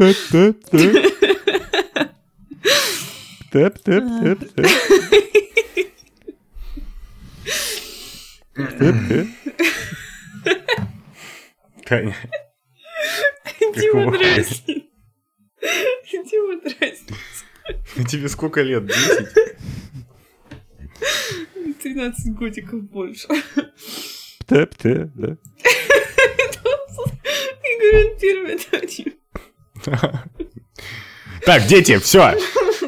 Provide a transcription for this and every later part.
Тэп, тэп, тэп, тэп. Тэп, тэп. Таня, Дима дразнит. Дима дразнит. тебе сколько лет? 10? 13 годиков больше. Тэп, тэп, да. Игорь, он первый. Так, дети, все,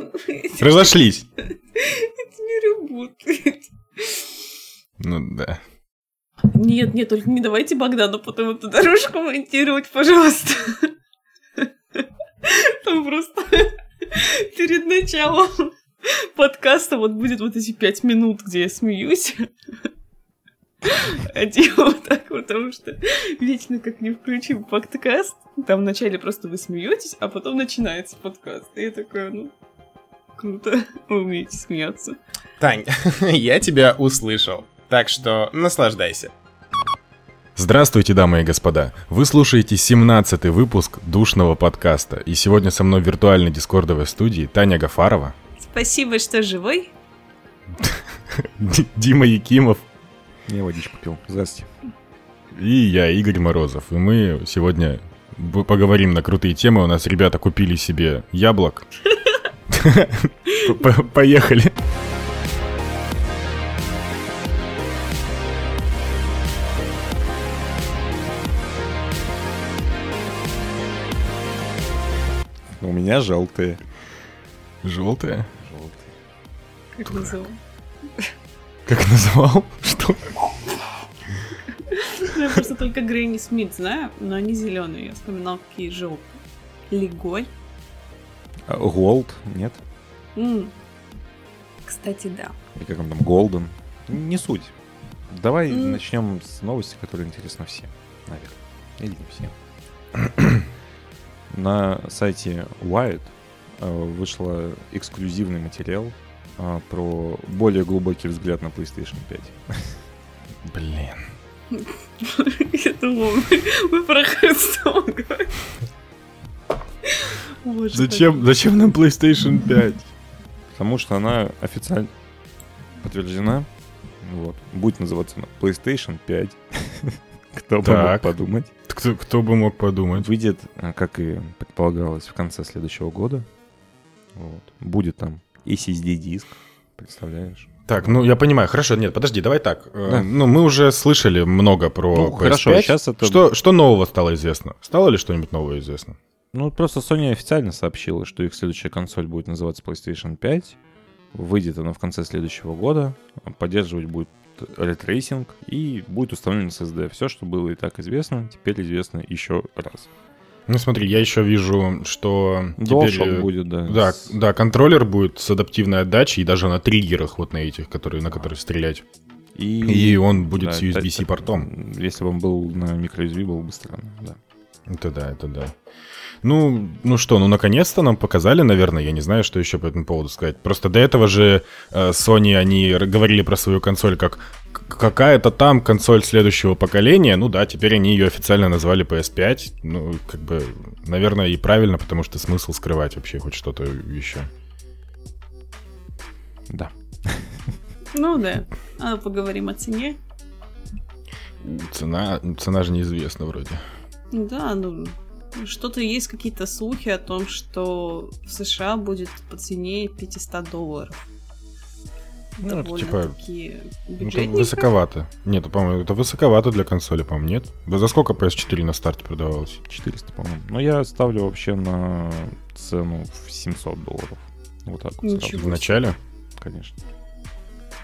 разошлись. Это не работает. Ну да. Нет, нет, только не давайте Богдану потом эту дорожку монтировать, пожалуйста. Там просто перед началом подкаста вот будет вот эти пять минут, где я смеюсь. А Дима вот так, потому что вечно как не включим подкаст, там вначале просто вы смеетесь, а потом начинается подкаст. И я такая, ну, круто, вы умеете смеяться. Тань, я тебя услышал, так что наслаждайся. Здравствуйте, дамы и господа. Вы слушаете 17-й выпуск душного подкаста. И сегодня со мной в виртуальной дискордовой студии Таня Гафарова, Спасибо, что живой. Дима Якимов Я водичку пил. Здрасте. и я, Игорь Морозов. И мы сегодня поговорим на крутые темы. У нас ребята купили себе яблок. Поехали. У меня желтые. Желтая. Как назову? Как называл? Что? Я просто только Грэнни Смит знаю, но они зеленые. Я вспоминал, какие желтые. Лиголь. А, Голд, нет? М. Кстати, да. И как он там, Голден. Не суть. Давай М. начнем с новости, которая интересна всем, наверное. Или не всем. На сайте Wired э, вышла эксклюзивный материал э, про более глубокий взгляд на PlayStation 5. Блин. Я думала, мы- про Зачем, зачем нам PlayStation 5? Потому что она официально подтверждена. Вот. Будет называться она PlayStation 5. Кто бы мог Так. подумать. Кто, кто бы мог подумать? Выйдет, э, как и предполагалось, в конце следующего года. Вот. Будет там SSD-диск, представляешь? Так, ну я понимаю, хорошо, нет, подожди, давай так. Э, Да. Ну, мы уже слышали много про Ну, PS5. хорошо, сейчас это- Что, что нового стало известно? Стало ли что-нибудь новое известно? Ну, просто Sony официально сообщила, что их следующая консоль будет называться PlayStation 5. Выйдет она в конце следующего года. Поддерживать будет ray tracing и будет установлен SSD. Все, что было и так известно, теперь известно еще раз. Ну, смотри, я еще вижу, что теперь... Э, будет, да. Да, да, контроллер будет с адаптивной отдачей и даже на триггерах вот на этих, которые, на которые стрелять. И, И он будет да, с USB-C портом. Если бы он был на microUSB, было бы странно, да. Это да, это да. Ну, ну что, ну наконец-то нам показали, наверное, я не знаю, что еще по этому поводу сказать. Просто до этого же э, Sony, они говорили про свою консоль как какая-то там консоль следующего поколения. Ну да, теперь они ее официально назвали PS5. Ну, как бы, наверное, и правильно, потому что смысл скрывать вообще хоть что-то еще. Да. Ну да. А поговорим о цене. Цена, цена же неизвестна вроде. Да, ну что-то есть какие-то слухи о том, что в США будет по цене 500 долларов. Ну, это типа- Ну, это высоковато. Нет, по-моему, это высоковато для консоли, по-моему, нет? За сколько PS4 на старте продавалось? 400, 400, по-моему. Но я ставлю вообще на цену в 700 долларов. Вот так вот Ничего. сразу, В начале? конечно.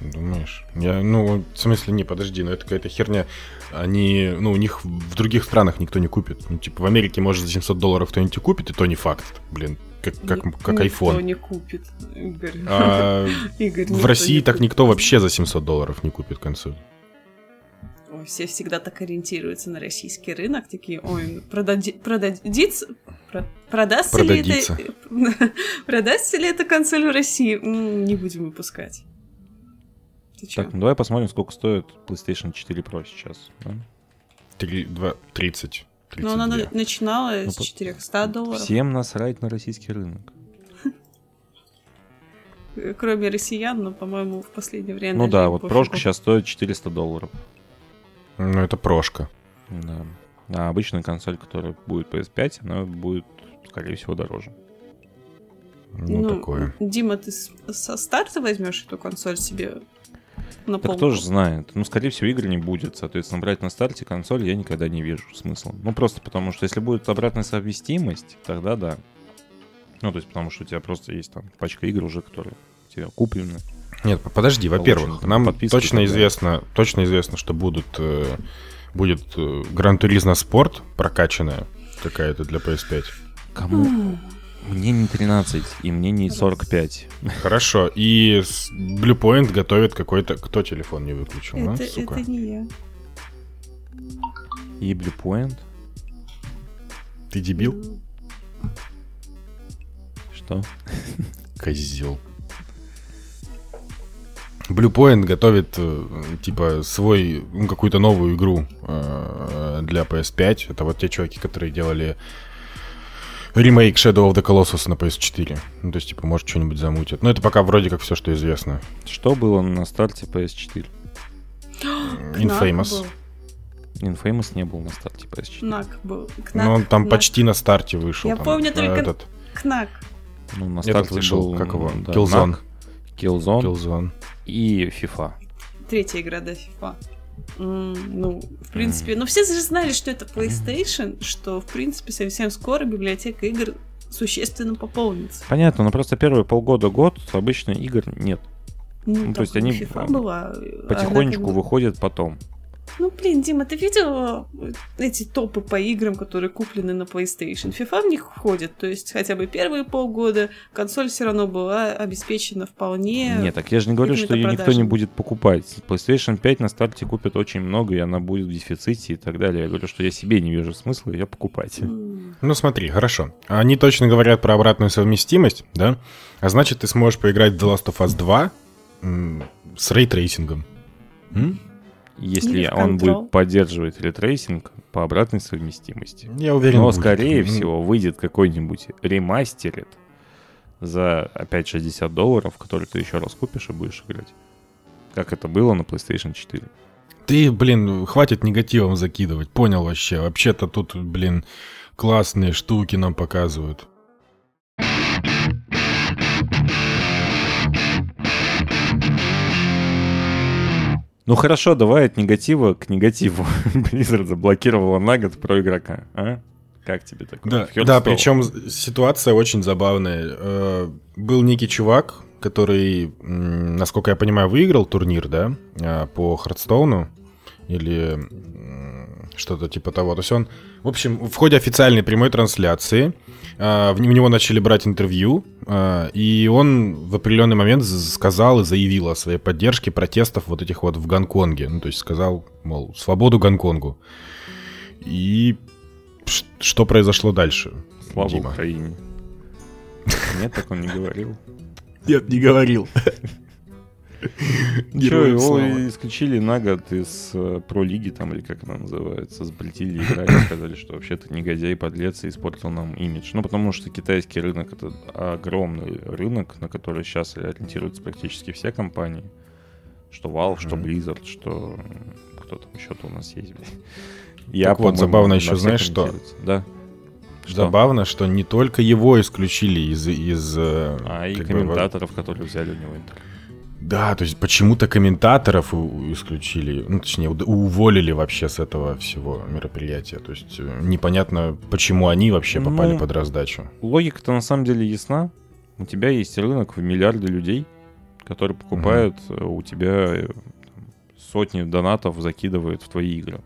Думаешь? Я, ну, в смысле, не, подожди, ну это какая-то херня. Они, ну, у них в других странах никто не купит. Ну, типа, в Америке, может, за 700 долларов кто-нибудь и купит, и то не факт. Блин, как, как, Ни- как Никто iPhone. не купит, Игорь. А Игорь, в никто России так никто вообще за 700 долларов не купит консоль. Ой, Все всегда так ориентируются на российский рынок, такие, ой, продади- продадится, про- продастся ли Продадится. это, продастся ли эта консоль в России? Не будем выпускать. Ты? Так, ну давай посмотрим, сколько стоит PlayStation 4 Pro сейчас. да? Три- два- 30. Но она 32. на- начинала Ну, с по- 400 долларов. Всем насрать на российский рынок. Кроме россиян, но, по-моему, в последнее время... Ну да, вот прошка сейчас стоит 400 долларов. Ну, это прошка. Да. А обычная консоль, которая будет PS5, она будет, скорее всего, дороже. Ну, такое. Дима, ты со старта возьмешь эту консоль себе на Так полку? кто же знает? Ну, скорее всего, игр не будет. Соответственно, брать на старте консоль я никогда не вижу смысла. Ну, просто потому что если будет обратная совместимость, тогда да. Ну, то есть потому что у тебя просто есть там пачка игр уже, которые у тебя куплены. Нет, подожди, во-первых, нам точно известно, точно известно, что будут, э, будет э, Гран Туризно Спорт прокачанная какая-то для PS5. Кому? Мне не 13, и мне не 45. Хорошо, и Blue Point готовит какой-то... Кто телефон не выключил, а, Это, сука? это не я. И Blue Point? Ты дебил? Что? Козел. Blue Point готовит, э, типа, свой, ну, какую-то новую игру э, для PS5. Это вот те чуваки, которые делали ремейк Shadow of the Colossus на PS4. Ну, то есть, типа, может, что-нибудь замутят. Но это пока вроде как все, что известно. Что было на старте PS4? Infamous. Infamous не был на старте PS4. Кнак был. Кнак, Ну, он там Кнак. почти на старте вышел. Я там, помню только- Этот, Кнак. Ну, на этот старте вышел, был, как его? да, Killzone. Knack, Killzone Killzone. и FIFA. Третья игра до FIFA. Ну, в принципе, ну все же знали, что это PlayStation, что, в принципе, совсем скоро библиотека игр существенно пополнится. Понятно, но просто первые полгода-год обычно игр нет. Ну, Ну, то есть они FIFA была. Потихонечку она выходят потом. Ну, блин, Дима, ты видел э, эти топы по играм, которые куплены на PlayStation? FIFA в них входит, то есть хотя бы первые полгода консоль все равно была обеспечена вполне. Нет, так я же не говорю, что ее никто не будет покупать. PlayStation 5 на старте купят очень много, и она будет в дефиците и так далее. Я говорю, что я себе не вижу смысла ее покупать. Ну смотри, хорошо. Они точно говорят про обратную совместимость, да? А значит, ты сможешь поиграть в The Last of Us 2 м, с рейтрейсингом. М? Если Или он будет поддерживать ray tracing по обратной совместимости. Я уверен, Но, будет. скорее М, всего, выйдет какой-нибудь remastered за опять 60 долларов, который ты еще раз купишь и будешь играть. Как это было на PlayStation 4. Ты, блин, хватит негативом закидывать, понял вообще. Вообще-то тут, блин, классные штуки нам показывают. Ну хорошо, давай от негатива к негативу. Blizzard заблокировала на год про игрока, а? Как тебе такое? Да, да, причем ситуация очень забавная. Э, Был некий чувак, который, насколько я понимаю, выиграл турнир, да, э, по Хардстоуну или что-то типа того. То есть он, в общем, в ходе официальной прямой трансляции э, в- у него начали брать интервью, э, и он в определенный момент сказал и заявил о своей поддержке протестов вот этих вот в Гонконге. Ну, то есть сказал, мол, свободу Гонконгу. И что произошло дальше? Слава Дима? Украине. Нет, так он не говорил. Нет, не говорил. Че, его исключили на год из э, про-лиги, там, или как она называется, запретили играть, сказали, что вообще-то негодяй, подлец, и испортил нам имидж. Ну, потому что китайский рынок — это огромный рынок, на который сейчас ориентируются практически все компании. Что Valve, что. Blizzard, что... Кто там еще-то у нас есть, блядь. Я, Так вот, забавно еще, знаешь, что? Да. Что? Забавно, что не только его исключили из... из э, А и как бы, комментаторов, которые взяли у него интервью. Да, то есть почему-то комментаторов исключили, ну, точнее, уволили вообще с этого всего мероприятия. То есть э, непонятно, почему они вообще попали Ну, под раздачу. Логика-то на самом деле ясна. У тебя есть рынок в миллиарды людей, которые покупают э, у тебя э, сотни донатов, закидывают в твои игры.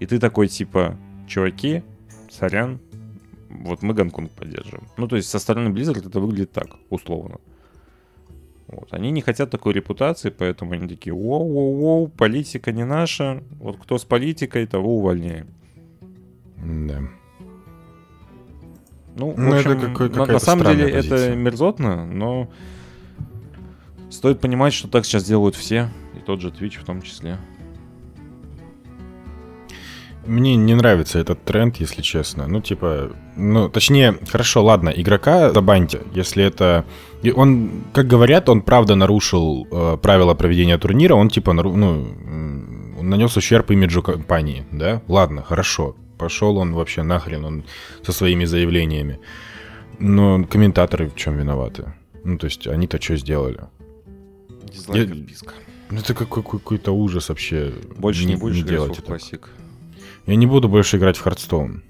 И ты такой типа, чуваки, сорян, вот мы Гонконг поддерживаем. Ну, то есть со стороны Blizzard это выглядит так, условно. Вот. Они не хотят такой репутации, поэтому они такие, воу-воу-воу, политика не наша, вот кто с политикой, того увольняем. Да. Ну, в Ну, это общем, какой- на- на, самом деле позиция. это мерзотно, но стоит понимать, что так сейчас делают все, и тот же Twitch в том числе. Мне не нравится этот тренд, если честно. Ну, типа, ну, точнее, хорошо, ладно, игрока забаньте, если это... и Он, как говорят, он правда нарушил э, правила проведения турнира, он типа, нару... ну, нанес ущерб имиджу компании, да? Ладно, хорошо. Пошел он вообще нахрен, он со своими заявлениями. Но комментаторы в чем виноваты? Ну, то есть, они-то что сделали? Дизлайк Я- отписка. Ну, это какой- какой-то ужас вообще. Больше не, будешь играть делать это. Classic. Я не буду больше играть в Хардстоун.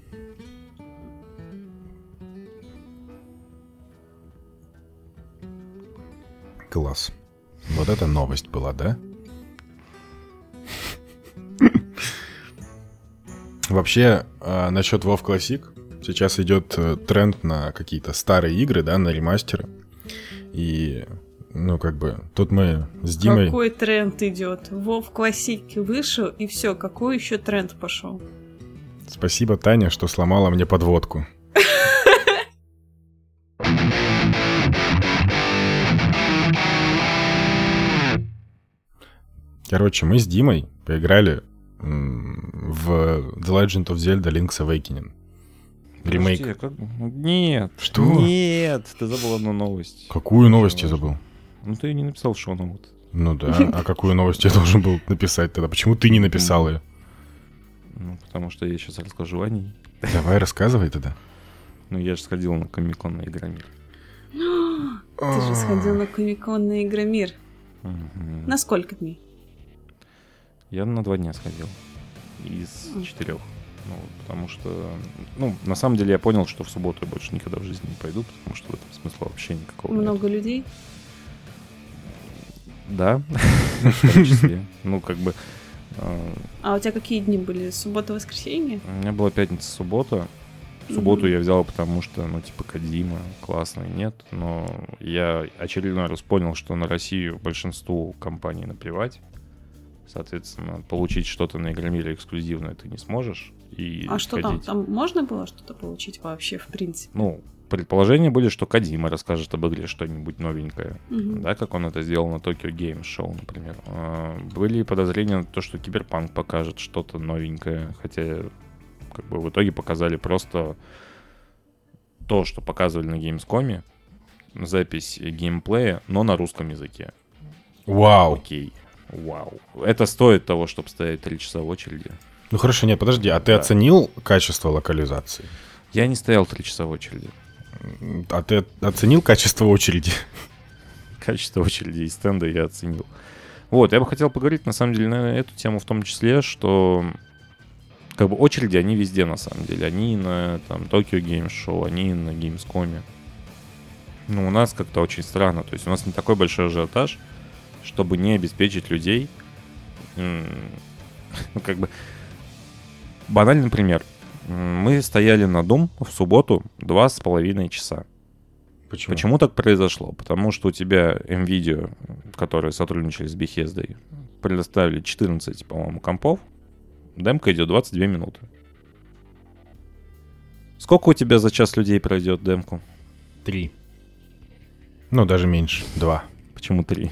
Класс. Вот это новость была, да? Вообще, а, насчет WoW Classic, сейчас идет э, тренд на какие-то старые игры, да, на ремастеры. И, ну, как бы, тут мы с Димой... Какой тренд идет? Вов классики вышел, и все, какой еще тренд пошел? Спасибо, Таня, что сломала мне подводку. Короче, мы с Димой поиграли в The Legend of Zelda Link's Awakening. Ремейк. Подожди, как- Нет. Что? Нет, ты забыл одну новость. Какую новость я забыл? Ну ты не написал шоу-ноут. Ну да, а какую новость я должен был написать тогда? Почему ты не написал ее? Ну, потому что я сейчас расскажу о ней. Давай рассказывай тогда. Ну, я же сходил на комикон на Игромир. Ты же сходил на Комикон на Игромир. На сколько дней? Я на два дня сходил. Из М. четырех. Ну, потому что, ну, на самом деле я понял, что в субботу я больше никогда в жизни не пойду, потому что в этом смысла вообще никакого нет. Много людей? Да, в том числе. Ну, как бы... э, А у тебя какие дни были? Суббота, воскресенье? У меня была пятница, суббота. Субботу я взял, потому что, ну, типа, Кадима классный, нет. Но я очередной раз понял, что на Россию большинству компаний наплевать. Соответственно, получить что-то на Игромире эксклюзивное ты не сможешь. И А что там? Там можно было что-то получить вообще, в принципе? Ну, предположения были, что Кадима расскажет об игре что-нибудь новенькое. Мгм. Да, как он это сделал на Tokyo Game Show, например. А, Были подозрения на то, что Киберпанк покажет что-то новенькое, хотя как бы в итоге показали просто то, что показывали на Gamescom, запись геймплея, но на русском языке. Вау. Окей. Вау. Это стоит того, чтобы стоять три часа в очереди. Ну хорошо, нет, подожди, а ты Да. оценил качество локализации? Я не стоял три часа в очереди. А ты оценил качество очереди? качество очереди и стенда я оценил. Вот, я бы хотел поговорить, на самом деле, на эту тему в том числе, что как бы очереди, они везде, на самом деле. Они на там Tokyo Game Show, они на Gamescom. Ну, у нас как-то очень странно. То есть у нас не такой большой ажиотаж, чтобы не обеспечить людей. Ну, как бы... Банальный пример. Мы стояли на Doom в субботу два с половиной часа. Почему? Почему так произошло? Потому что у тебя NVIDIA, которые сотрудничали с Bethesda, предоставили 14, по-моему, компов. Демка идет 22 минуты. Сколько у тебя за час людей пройдет демку? Три. Ну, даже меньше. Два. Почему 3?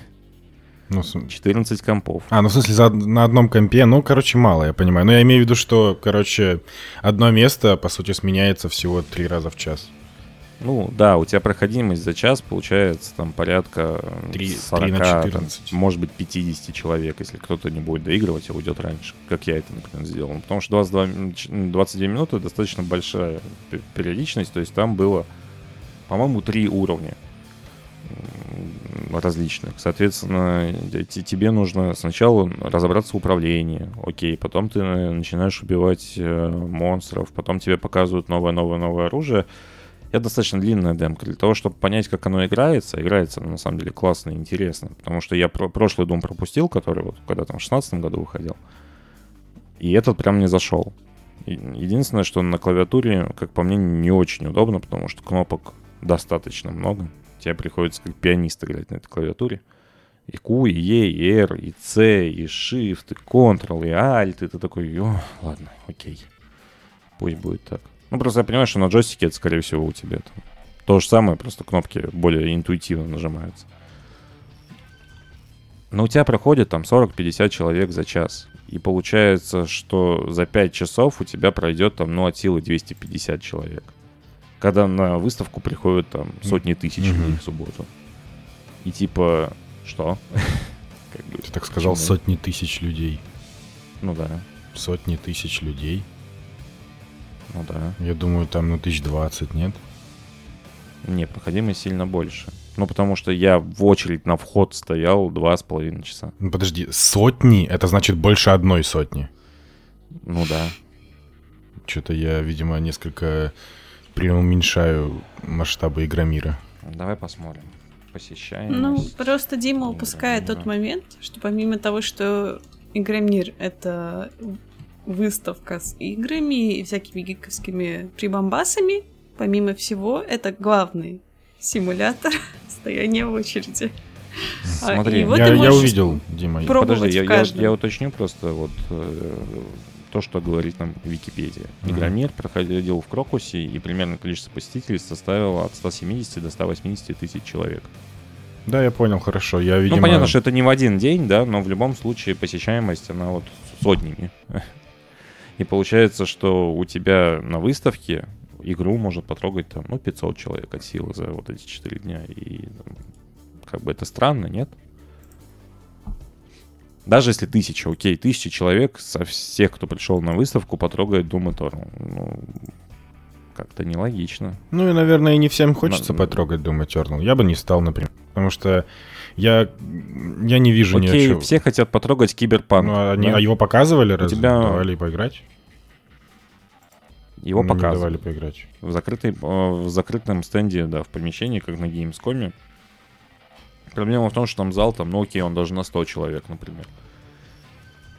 Ну, с- 14 компов. А, ну в смысле, за, на одном компе, ну, короче, мало, я понимаю. Но я имею в виду, что, короче, одно место, по сути, сменяется всего три раза в час. Ну, да, у тебя проходимость за час получается там порядка м, Три- 40, три на там, 14. может быть, 50 человек, если кто-то не будет доигрывать, а уйдет раньше, как я это, например, сделал. Потому что 22, м, ч- 22 минуты достаточно большая пе- периодичность, то есть там было, по-моему, три уровня различных. Соответственно, те- тебе нужно сначала разобраться в управлении, окей, потом ты э, начинаешь убивать э, монстров, потом тебе показывают новое-новое-новое оружие. Это достаточно длинная демка. Для того, чтобы понять, как оно играется, играется оно на самом деле классно и интересно. Потому что я про- прошлый Doom пропустил, который вот когда там в 16 году выходил. И этот прям не зашел. Единственное, что на клавиатуре, как по мне, не очень удобно, потому что кнопок достаточно много. Тебе приходится как пианист играть на этой клавиатуре. И Q, и E, и R, и C, и Shift, и Ctrl, и Alt. И ты такой, о, ладно, окей. Пусть будет так. Ну, просто я понимаю, что на джойстике это, скорее всего, у тебя там то же самое, просто кнопки более интуитивно нажимаются. Но у тебя проходит там 40-50 человек за час. И получается, что за 5 часов у тебя пройдет там, ну, от силы 250 человек. Когда на выставку приходят там сотни тысяч Мгм. людей в субботу. И типа, что? Как бы, Ты так сказал, почему? сотни тысяч людей. Ну да, Сотни тысяч людей. ну да. Я думаю, там, ну, тысяч двадцать, нет? Не, проходимость сильно больше. Ну, потому что я в очередь на вход стоял два с половиной часа. Ну, подожди, сотни? Это значит больше одной сотни. Ну да. Что-то я, видимо, несколько преуменьшаю масштабы Игромира. Давай посмотрим. Посещаем. Ну, просто Дима упускает тот момент, что помимо того, что Игромир — это выставка с играми и всякими гиковскими прибамбасами, помимо всего, это главный симулятор стояния в очереди. А, Смотри, вот я, я увидел, Дима. Подожди, я, я, я уточню просто вот э, то, что говорит нам Википедия. Мгм. Игромир проходил в Крокусе, и примерно количество посетителей составило от 170 до 180 тысяч человек. Да, я понял, хорошо. Я, видимо... Ну, понятно, что это не в один день, да, но в любом случае посещаемость, она вот сотнями. И получается, что у тебя на выставке игру может потрогать там, ну, 500 человек от силы за вот эти 4 дня. И как бы это странно, нет? Даже если тысяча, окей, тысяча человек со всех, кто пришел на выставку, потрогает Doom Eternal. Ну, как-то нелогично. Ну и, наверное, и не всем хочется На- потрогать Doom Eternal. Я бы не стал, например. Потому что я, я не вижу ни о Окей, чем. все хотят потрогать Киберпанк. Ну, а, они- Нет, а его показывали, раз тебя- давали поиграть? его Ну, показывали. давали поиграть. В, закрытой, э, в закрытом стенде, да, в помещении, как на Gamescom. Проблема в том, что там зал, там, ну окей, он даже на 100 человек, например.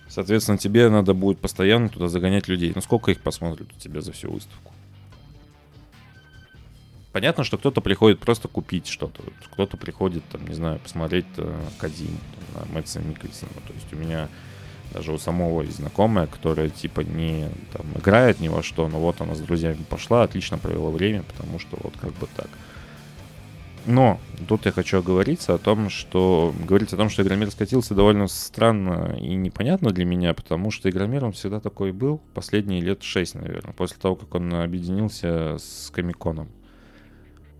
Соответственно, тебе надо будет постоянно туда загонять людей. Ну сколько их посмотрят у тебя за всю выставку? Понятно, что кто-то приходит просто купить что-то. Кто-то приходит, там, не знаю, посмотреть э, Кадзиму, там, на Мэтса Микельсона. То есть у меня даже у самого есть знакомая, которая типа не там, играет ни во что, но вот она с друзьями пошла, отлично провела время, потому что вот как бы так. Но тут я хочу оговориться о том, что говорить о том, что Игромир скатился, довольно странно и непонятно для меня, потому что Игромир он всегда такой был последние лет шесть, наверное, после того, как он объединился с Комиконом.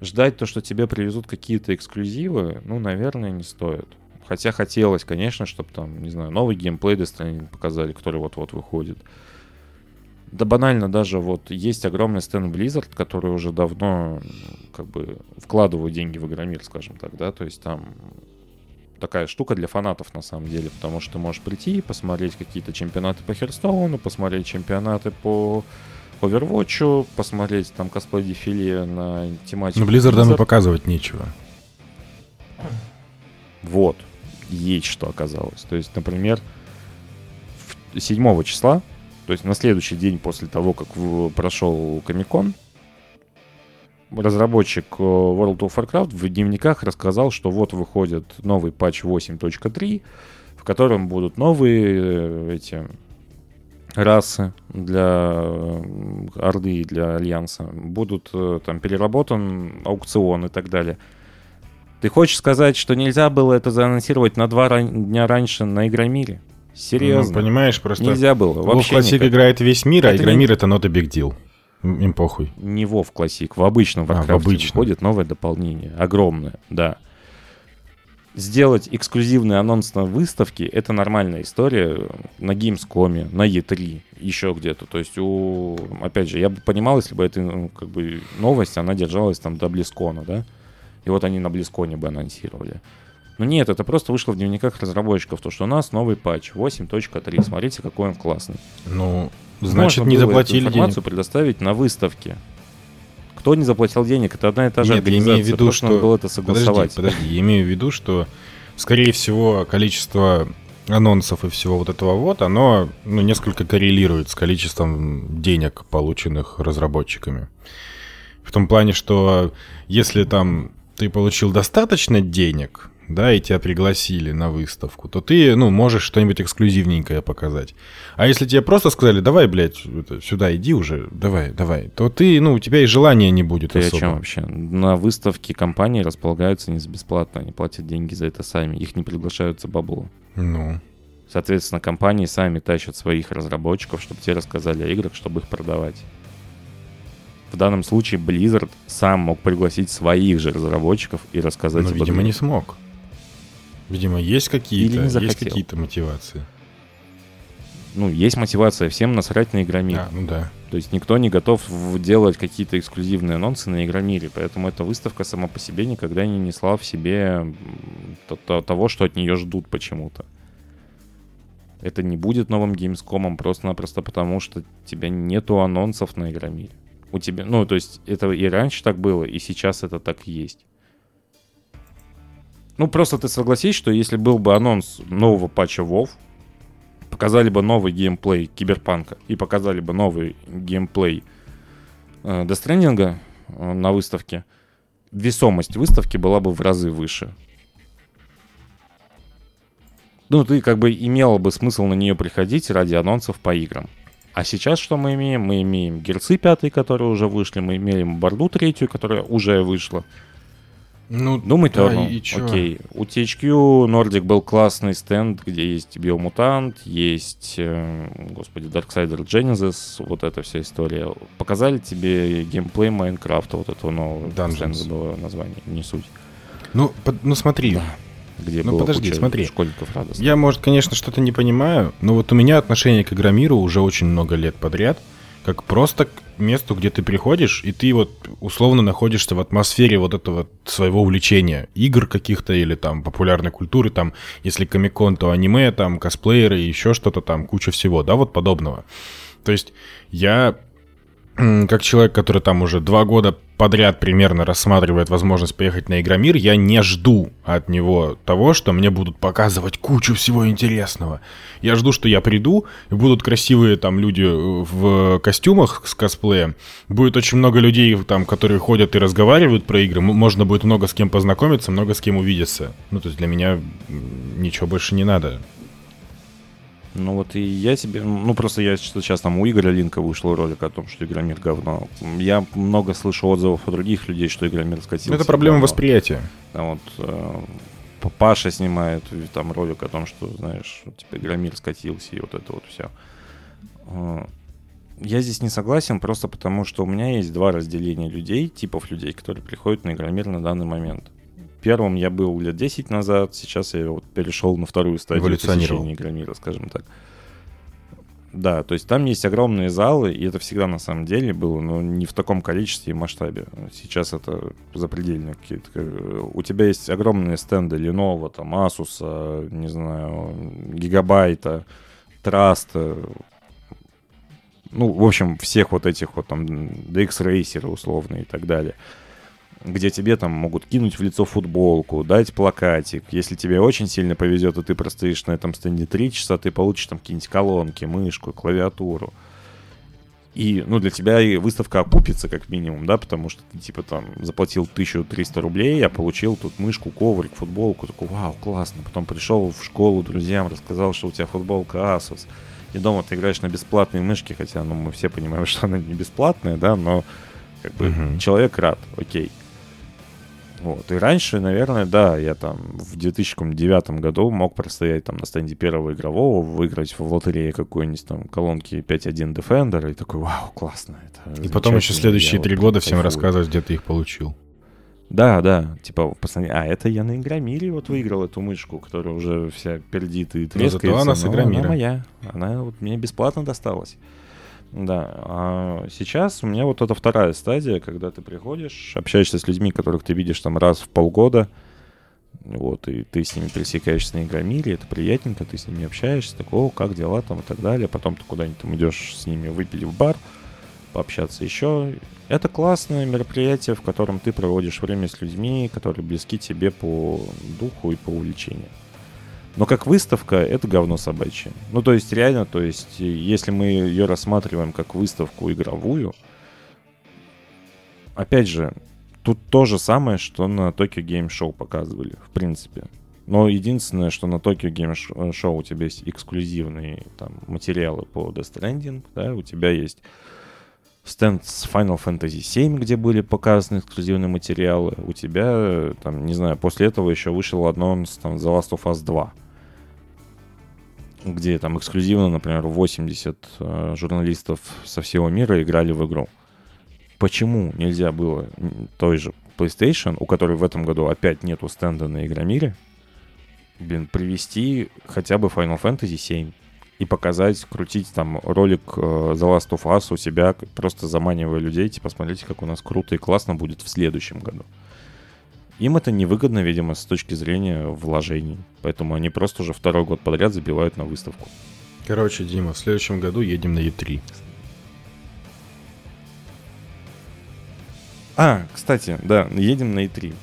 Ждать то, что тебе привезут какие-то эксклюзивы, ну, наверное, не стоит. Хотя хотелось, конечно, чтобы там, не знаю, новый геймплей Stranding показали, который вот-вот выходит. Да банально даже вот есть огромный стенд Blizzard, который уже давно как бы вкладывают деньги в Игромир, скажем так, да, то есть там такая штука для фанатов на самом деле, потому что ты можешь прийти и посмотреть какие-то чемпионаты по Херстоуну, посмотреть чемпионаты по Overwatch, посмотреть там косплей дефиле на тематику. Но Blizzard Blizzard. показывать нечего. Вот, есть что оказалось. То есть, например, в- 7 числа, то есть на следующий день после того, как прошел Комикон, разработчик э, World of Warcraft в дневниках рассказал, что вот выходит новый патч 8.3, в котором будут новые э, эти расы для э, Орды и для Альянса. Будут там переработан аукцион и так далее. Ты хочешь сказать, что нельзя было это заанонсировать на два дня раньше на Игромире? Серьезно? Ну, понимаешь, просто... Нельзя было. Вообще Classic никак. играет весь мир, а Это не- Игромир это not a big deal. Им похуй. Не WoW Classic, в обычном А, в Warcraft обычном. выходит новое дополнение. Огромное, да. Сделать эксклюзивный анонс на выставке — это нормальная история на Gamescom, на E3, еще где-то. То есть, у... опять же, я бы понимал, если бы эта ну, как бы, новость, она держалась там до Близкона, да? И вот они на Близконе бы анонсировали. Но нет, это просто вышло в дневниках разработчиков, то, что у нас новый патч 8.3. Смотрите, какой он классный. Ну, значит, Можно не заплатили информацию денег. предоставить на выставке. Кто не заплатил денег, это одна и та же Нет, я имею в организация. виду, Просто надо что- было это Подожди, согласовать. подожди, я имею в виду, что, скорее всего, количество анонсов и всего вот этого вот, оно ну, несколько коррелирует с количеством денег, полученных разработчиками. В том плане, что если там ты получил достаточно денег да, и тебя пригласили на выставку, то ты, ну, можешь что-нибудь эксклюзивненькое показать. А если тебе просто сказали, давай, блядь, сюда иди уже, давай, давай, то ты, ну, у тебя и желания не будет Ты особо. о чем вообще? На выставке компании располагаются не бесплатно, они платят деньги за это сами, их не приглашают за бабло. Ну, Соответственно, компании сами тащат своих разработчиков, чтобы те рассказали о играх, чтобы их продавать. В данном случае Blizzard сам мог пригласить своих же разработчиков и рассказать но, об видимо, не смог. Видимо, есть какие-то, есть какие-то мотивации. Ну, есть мотивация, всем насрать на Игромир. А, ну да. То есть никто не готов делать какие-то эксклюзивные анонсы на Игромире, поэтому эта выставка сама по себе никогда не несла в себе того, что от нее ждут почему-то. Это не будет новым геймскомом просто-напросто потому, что у тебя нету анонсов на Игромире. У тебя, ну, то есть это и раньше так было, и сейчас это так и есть. Ну, просто ты согласись, что если был бы анонс нового патча WoW, показали бы новый геймплей Киберпанка и показали бы новый геймплей э, Stranding, э, на выставке, весомость выставки была бы в разы выше. Ну, ты как бы имела бы смысл на нее приходить ради анонсов по играм. А сейчас что мы имеем? Мы имеем Герцы пятый, которые уже вышли, мы имеем Борду третью, которая уже вышла. Ну, Doom да, Eternal, и чё? окей. У THQ Nordic был классный стенд, где есть Биомутант, есть, э, господи, Darksider Genesis, вот эта вся история. Показали тебе геймплей Майнкрафта, вот этого нового Dungeons. название, не суть. Ну, под- ну смотри, Да. Где Ну, подожди, смотри. школьников радостно. Я, может, конечно, что-то не понимаю, но вот у меня отношение к Игромиру уже очень много лет подряд, как просто месту, где ты приходишь, и ты вот условно находишься в атмосфере вот этого своего увлечения, игр каких-то или там популярной культуры, там, если комикон, то аниме, там, косплееры, еще что-то там, куча всего, да, вот подобного. То есть я как человек, который там уже два года подряд примерно рассматривает возможность поехать на Игромир, я не жду от него того, что мне будут показывать кучу всего интересного. Я жду, что я приду, и будут красивые там люди э, в костюмах с косплеем, будет очень много людей там, которые ходят и разговаривают про игры, можно будет много с кем познакомиться, много с кем увидеться. Ну, то есть для меня ничего больше не надо. Ну вот и я себе, ну просто я что сейчас там у Игоря Линка вышел ролик о том, что Игромир говно. Я много слышу отзывов от других людей, что Игромир скатился. Ну, это проблема говно. восприятия. Там вот э, Паша снимает там ролик о том, что, знаешь, типа Игромир скатился и вот это вот все. Я здесь не согласен просто потому, что у меня есть два разделения людей, типов людей, которые приходят на Игромир на данный момент. Первым я был лет 10 назад, сейчас я вот перешел на вторую стадию посещения Игромира, скажем так. Да, то есть там есть огромные залы, и это всегда на самом деле было, но не в таком количестве и масштабе. Сейчас это запредельно какие-то. э, У тебя есть огромные стенды Lenovo, там, Asus, э, не знаю, Гигабайта, Trust, э, ну, в общем, всех вот этих вот там DX Racer условно и так далее где тебе там могут кинуть в лицо футболку, дать плакатик. Если тебе очень сильно повезет, и ты простоишь на этом стенде 3 часа, ты получишь там какие-нибудь колонки, мышку, клавиатуру. И, ну, для тебя и выставка окупится, как минимум, да, потому что ты, типа, там, заплатил 1300 рублей, а получил тут мышку, коврик, футболку. Такой, вау, классно. Потом пришел в школу друзьям, рассказал, что у тебя футболка Asus. И дома ты играешь на бесплатной мышке, хотя, ну, мы все понимаем, что она не бесплатная, да, но, как бы, Мгм. человек рад, окей. Вот. И раньше, наверное, да, я там в 2009 году мог простоять там на стенде первого игрового, выиграть в лотерее какой-нибудь там колонки 5.1 Defender, и такой, вау, классно. Это И потом еще следующие три вот года всем кайфую». рассказывать, где ты их получил. Да, да, типа, пацаны, а это я на Игромире вот выиграл эту мышку, которая уже вся пердит и Но трескается. зато она с но Игромира. Она моя, она вот мне бесплатно досталась. Да, а сейчас у меня вот эта вторая стадия, когда ты приходишь, общаешься с людьми, которых ты видишь там раз в полгода, вот, и ты с ними пересекаешься на Игромире, это приятненько, ты с ними общаешься, так, о, как дела там и так далее, потом ты куда-нибудь там идешь с ними выпить в бар, пообщаться еще. Это классное мероприятие, в котором ты проводишь время с людьми, которые близки тебе по духу и по увлечению. Но как выставка, это говно собачье. Ну, то есть, реально, то есть, если мы ее рассматриваем как выставку игровую, опять же, тут то же самое, что на Tokyo Game Show показывали, в принципе. Но единственное, что на Tokyo Game Show у тебя есть эксклюзивные там, материалы по Death Stranding, да, у тебя есть стенд с Final Fantasy VII, где были показаны эксклюзивные материалы. У тебя, там, не знаю, после этого еще вышел анонс там, The Last of Us 2, где там эксклюзивно, например, 80 э, журналистов со всего мира играли в игру. Почему нельзя было той же PlayStation, у которой в этом году опять нету стенда на Игромире, блин, привести хотя бы Final Fantasy 7 и показать, крутить там ролик э, The Last of Us у себя, просто заманивая людей, типа, смотрите, как у нас круто и классно будет в следующем году. Им это невыгодно, видимо, с точки зрения вложений. Поэтому они просто уже второй год подряд забивают на выставку. Короче, Дима, в следующем году едем на E3. А, кстати, да, едем на E3.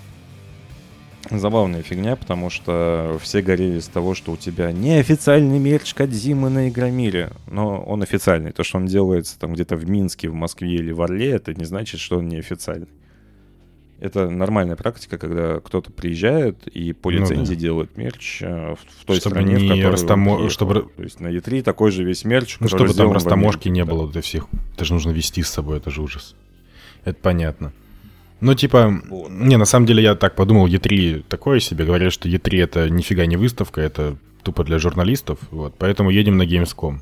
Забавная фигня, потому что все горели с того, что у тебя неофициальный мерч Кадзимы на Игромире. Но он официальный. То, что он делается там где-то в Минске, в Москве или в Орле, это не значит, что он неофициальный. Это нормальная практика, когда кто-то приезжает и по лицензии ну, да. делает мерч э, в, в той чтобы стране, не в которой растомо... он чтобы... То есть на E3 такой же весь мерч, Ну, чтобы там растаможки не было для всех. Это же нужно вести с собой, это же ужас. Это понятно. Ну, типа, вот. не, на самом деле я так подумал, E3 такое себе. Говорят, что E3 это нифига не выставка, это тупо для журналистов. Вот, поэтому едем на Gamescom.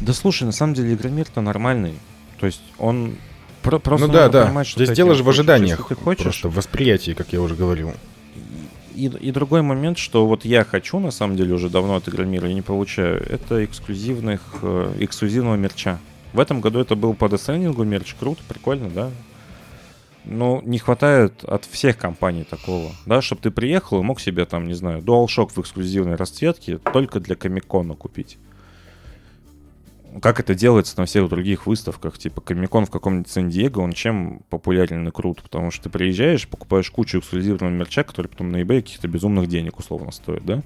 Да слушай, на самом деле Игромир-то нормальный. То есть он про просто ну да, да. Понимать, что Здесь дело же в ожиданиях. Ты хочешь. Просто в восприятии, как я уже говорил. И, и другой момент, что вот я хочу, на самом деле, уже давно от Игромира и не получаю, это эксклюзивных, э, эксклюзивного мерча. В этом году это был по дестрендингу мерч, круто, прикольно, да. Но не хватает от всех компаний такого, да, чтобы ты приехал и мог себе там, не знаю, DualShock в эксклюзивной расцветке только для Комикона купить. Как это делается на всех других выставках, типа Комикон в каком-нибудь Сан-Диего, он чем популярен и крут? Потому что ты приезжаешь, покупаешь кучу эксклюзивного мерча, который потом на eBay каких-то безумных денег условно стоит, да?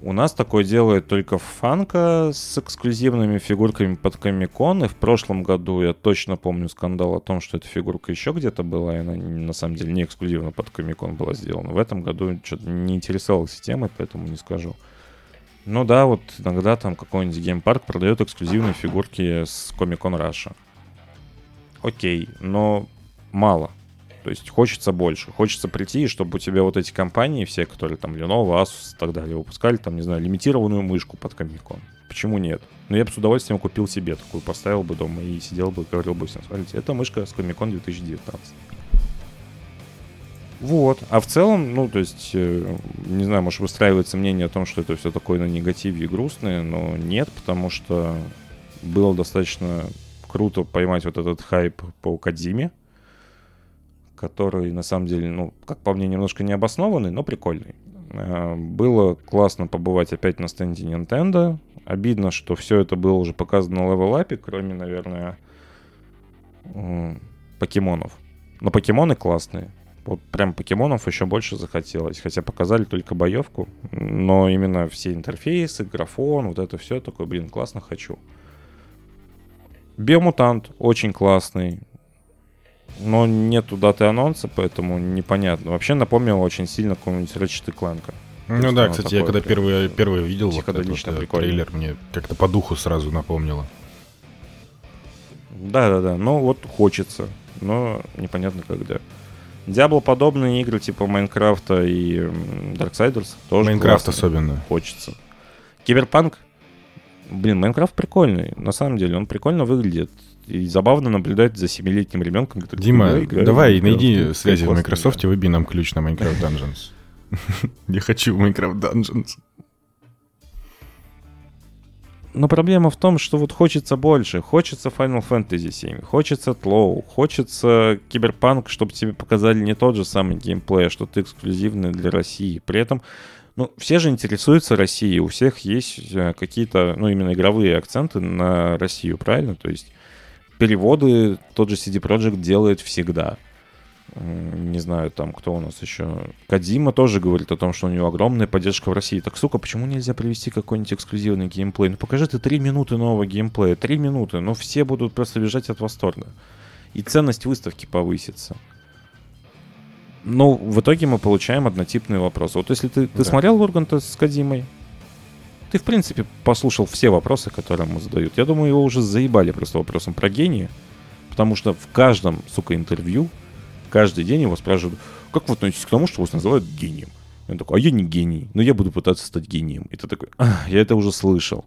У нас такое делает только Фанка с эксклюзивными фигурками под Комикон. И в прошлом году я точно помню скандал о том, что эта фигурка еще где-то была, и она на самом деле не эксклюзивно под Комикон была сделана. В этом году что-то не интересовался темой, поэтому не скажу. Ну да, вот иногда там какой-нибудь GamePark продает эксклюзивные фигурки с Comic-Con Russia. Окей, но мало. То есть хочется больше. Хочется прийти, чтобы у тебя вот эти компании, все, которые там Lenovo, Asus и так далее, выпускали там, не знаю, лимитированную мышку под Comic-Con. Почему нет? Но ну, я бы с удовольствием купил себе такую, поставил бы дома и сидел бы, говорил бы всем, смотрите, это мышка с Comic-Con 2019. Вот. А в целом, ну, то есть, э, не знаю, может, выстраивается мнение о том, что это все такое на негативе и грустное, но нет, потому что было достаточно круто поймать вот этот хайп по Кадзиме который на самом деле, ну, как по мне, немножко необоснованный, но прикольный. Э, было классно побывать опять на стенде Nintendo. Обидно, что все это было уже показано на Up, кроме, наверное, покемонов. Но покемоны классные. Вот прям покемонов еще больше захотелось. Хотя показали только боевку. Но именно все интерфейсы, графон, вот это все такое, блин, классно хочу. Биомутант очень классный но нету даты анонса, поэтому непонятно. Вообще напомнил очень сильно какого-нибудь Ratchet Clank. Ну да, кстати, я когда первый, первый видел вот этот вот э, трейлер, мне как-то по духу сразу напомнило. Да-да-да, ну вот хочется, но непонятно когда. Diablo-подобные игры типа Майнкрафта и Darksiders тоже Minecraft особенно. Хочется. Киберпанк? Блин, Minecraft прикольный. На самом деле, он прикольно выглядит. И забавно наблюдать за семилетним ребенком, который... Дима, давай, найди связи в Microsoft и выбей нам ключ на Minecraft Dungeons. Я хочу Minecraft Dungeons. Но проблема в том, что вот хочется больше. Хочется Final Fantasy 7, хочется TLOU, хочется Киберпанк, чтобы тебе показали не тот же самый геймплей, а что-то эксклюзивное для России. При этом, ну, все же интересуются Россией, у всех есть э, какие-то, ну, именно игровые акценты на Россию, правильно? То есть переводы тот же CD Projekt делает всегда. Не знаю, там кто у нас еще. Кодзима тоже говорит о том, что у него огромная поддержка в России. Так, сука, почему нельзя привести какой-нибудь эксклюзивный геймплей? Ну покажи ты три минуты нового геймплея. Три минуты, но все будут просто бежать от восторга. И ценность выставки повысится. Ну, в итоге мы получаем однотипные вопросы. Вот если ты, ты да. смотрел Урганта с Кадимой, ты, в принципе, послушал все вопросы, которые ему задают. Я думаю, его уже заебали просто вопросом про гения, потому что в каждом, сука, интервью каждый день его спрашивают, как вы относитесь к тому, что вас называют гением? И он такой, а я не гений, но я буду пытаться стать гением. И ты такой, а, я это уже слышал.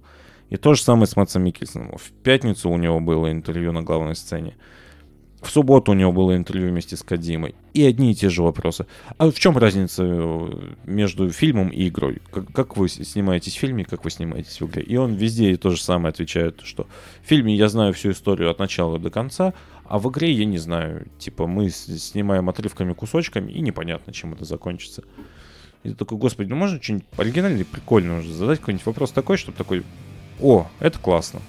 И то же самое с Матсом Микельсоном. В пятницу у него было интервью на главной сцене. В субботу у него было интервью вместе с Кадимой. И одни и те же вопросы. А в чем разница э, между фильмом и игрой? Как, как вы снимаетесь в фильме, как вы снимаетесь в игре? И он везде то же самое отвечает, что в фильме я знаю всю историю от начала до конца, а в игре я не знаю. Типа мы снимаем отрывками, кусочками, и непонятно, чем это закончится. И ты такой, господи, ну можно что-нибудь оригинальное, прикольное уже задать какой-нибудь вопрос такой, чтобы такой, о, это классно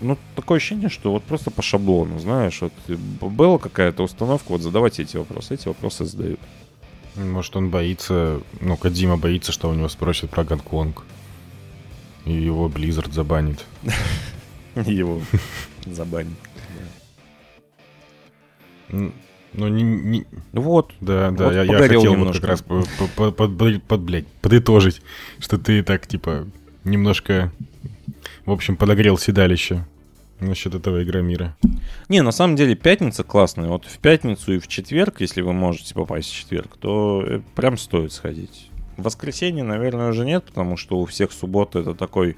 ну, такое ощущение, что вот просто по шаблону, знаешь, вот была какая-то установка, вот задавайте эти вопросы, эти вопросы задают. Может, он боится, ну, Кадима боится, что у него спросят про Гонконг. И его Blizzard забанит. Его забанит. Ну, не, не... Вот. Да, да, вот я, я хотел немножко. вот как раз под, под, под, под, блядь, подытожить, что ты так, типа, немножко в общем, подогрел седалище насчет этого Игромира. Не, на самом деле пятница классная. Вот в пятницу и в четверг, если вы можете попасть в четверг, то э, прям стоит сходить. В воскресенье, наверное, уже нет, потому что у всех суббота это такой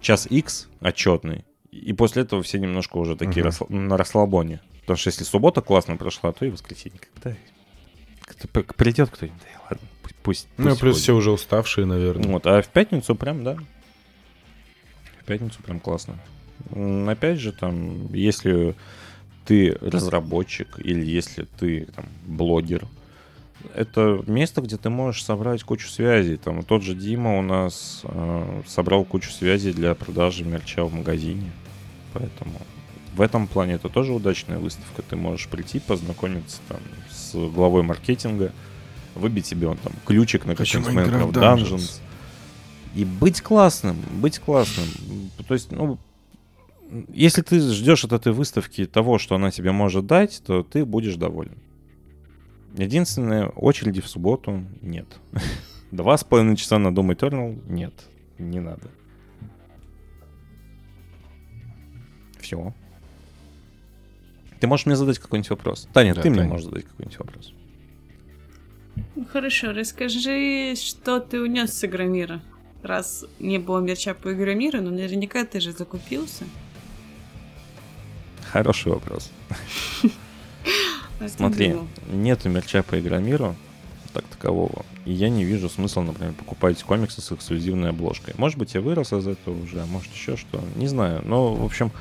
час X отчетный. И после этого все немножко уже такие угу. на расслабоне. Потому что если суббота классно прошла, то и воскресенье когда придет кто-нибудь, да ладно, пусть, пусть Ну, плюс ходит. все уже уставшие, наверное. Вот, а в пятницу прям, да, пятницу прям классно. Опять же, там, если ты разработчик или если ты там, блогер, это место, где ты можешь собрать кучу связей. Там тот же Дима у нас э, собрал кучу связей для продажи мерча в магазине. Поэтому в этом плане это тоже удачная выставка. Ты можешь прийти, познакомиться там с главой маркетинга, выбить себе он там ключик на какой-нибудь Minecraft Dungeons и быть классным, быть классным. То есть, ну, если ты ждешь от этой выставки того, что она тебе может дать, то ты будешь доволен. Единственное, очереди в субботу нет. Два с половиной часа на Doom Eternal нет, не надо. Все. Ты можешь мне задать какой-нибудь вопрос? Таня, да, ты Таня. мне можешь задать какой-нибудь вопрос. Ну, хорошо, расскажи, что ты унес с Игромира раз не было мерча по Игре Мира, но наверняка ты же закупился. Хороший вопрос. Смотри, нету мерча по Игромиру, так такового. И я не вижу смысла, например, покупать комиксы с эксклюзивной обложкой. Может быть, я вырос из этого уже, а может еще что. Не знаю. Но, в общем,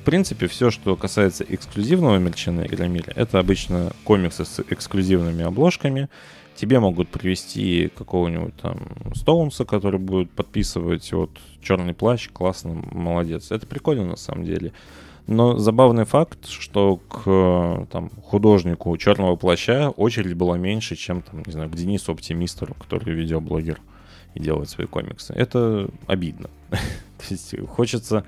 в принципе, все, что касается эксклюзивного мерча на Игромире, это обычно комиксы с эксклюзивными обложками, тебе могут привести какого-нибудь там Стоунса, который будет подписывать вот черный плащ, классно, молодец. Это прикольно на самом деле. Но забавный факт, что к там, художнику черного плаща очередь была меньше, чем там, не знаю, к Денису Оптимистеру, который видеоблогер и делает свои комиксы. Это обидно. То есть хочется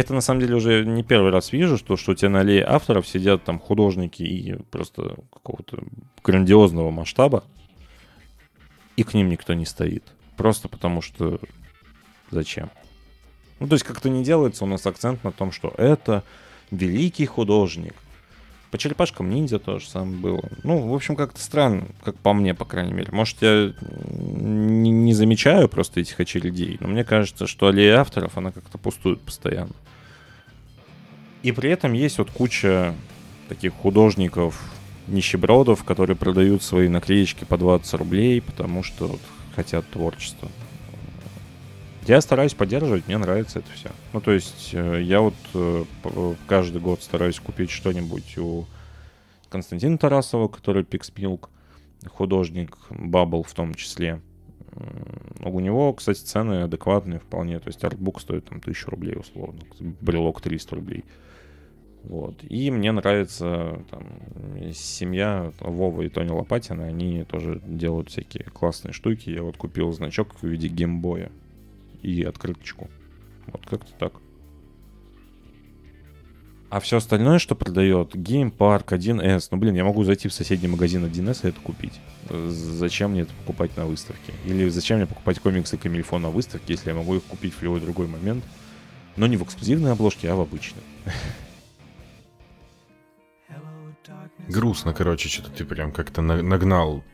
это на самом деле уже не первый раз вижу, что, что у тебя на аллее авторов сидят там художники и просто какого-то грандиозного масштаба, и к ним никто не стоит. Просто потому что зачем? Ну, то есть как-то не делается у нас акцент на том, что это великий художник. По черепашкам ниндзя тоже самое было. Ну, в общем, как-то странно, как по мне, по крайней мере. Может, я не, не замечаю просто этих очередей, но мне кажется, что аллея авторов, она как-то пустует постоянно. И при этом есть вот куча таких художников, нищебродов, которые продают свои наклеечки по 20 рублей, потому что вот хотят творчества. Я стараюсь поддерживать, мне нравится это все. Ну, то есть, э, я вот э, каждый год стараюсь купить что-нибудь у Константина Тарасова, который Pixmilk, художник, Bubble в том числе. У него, кстати, цены адекватные вполне. То есть артбук стоит там 1000 рублей условно, брелок 300 рублей. Вот. И мне нравится там, семья Вова и Тони Лопатина, они тоже делают всякие классные штуки. Я вот купил значок в виде геймбоя и открыточку. Вот как-то так. А все остальное, что продает, Park 1С, ну блин, я могу зайти в соседний магазин 1С и это купить. Зачем мне это покупать на выставке? Или зачем мне покупать комиксы Камильфо на выставке, если я могу их купить в любой другой момент? Но не в эксклюзивной обложке, а в обычной. Грустно, короче, что-то ты прям как-то нагнал.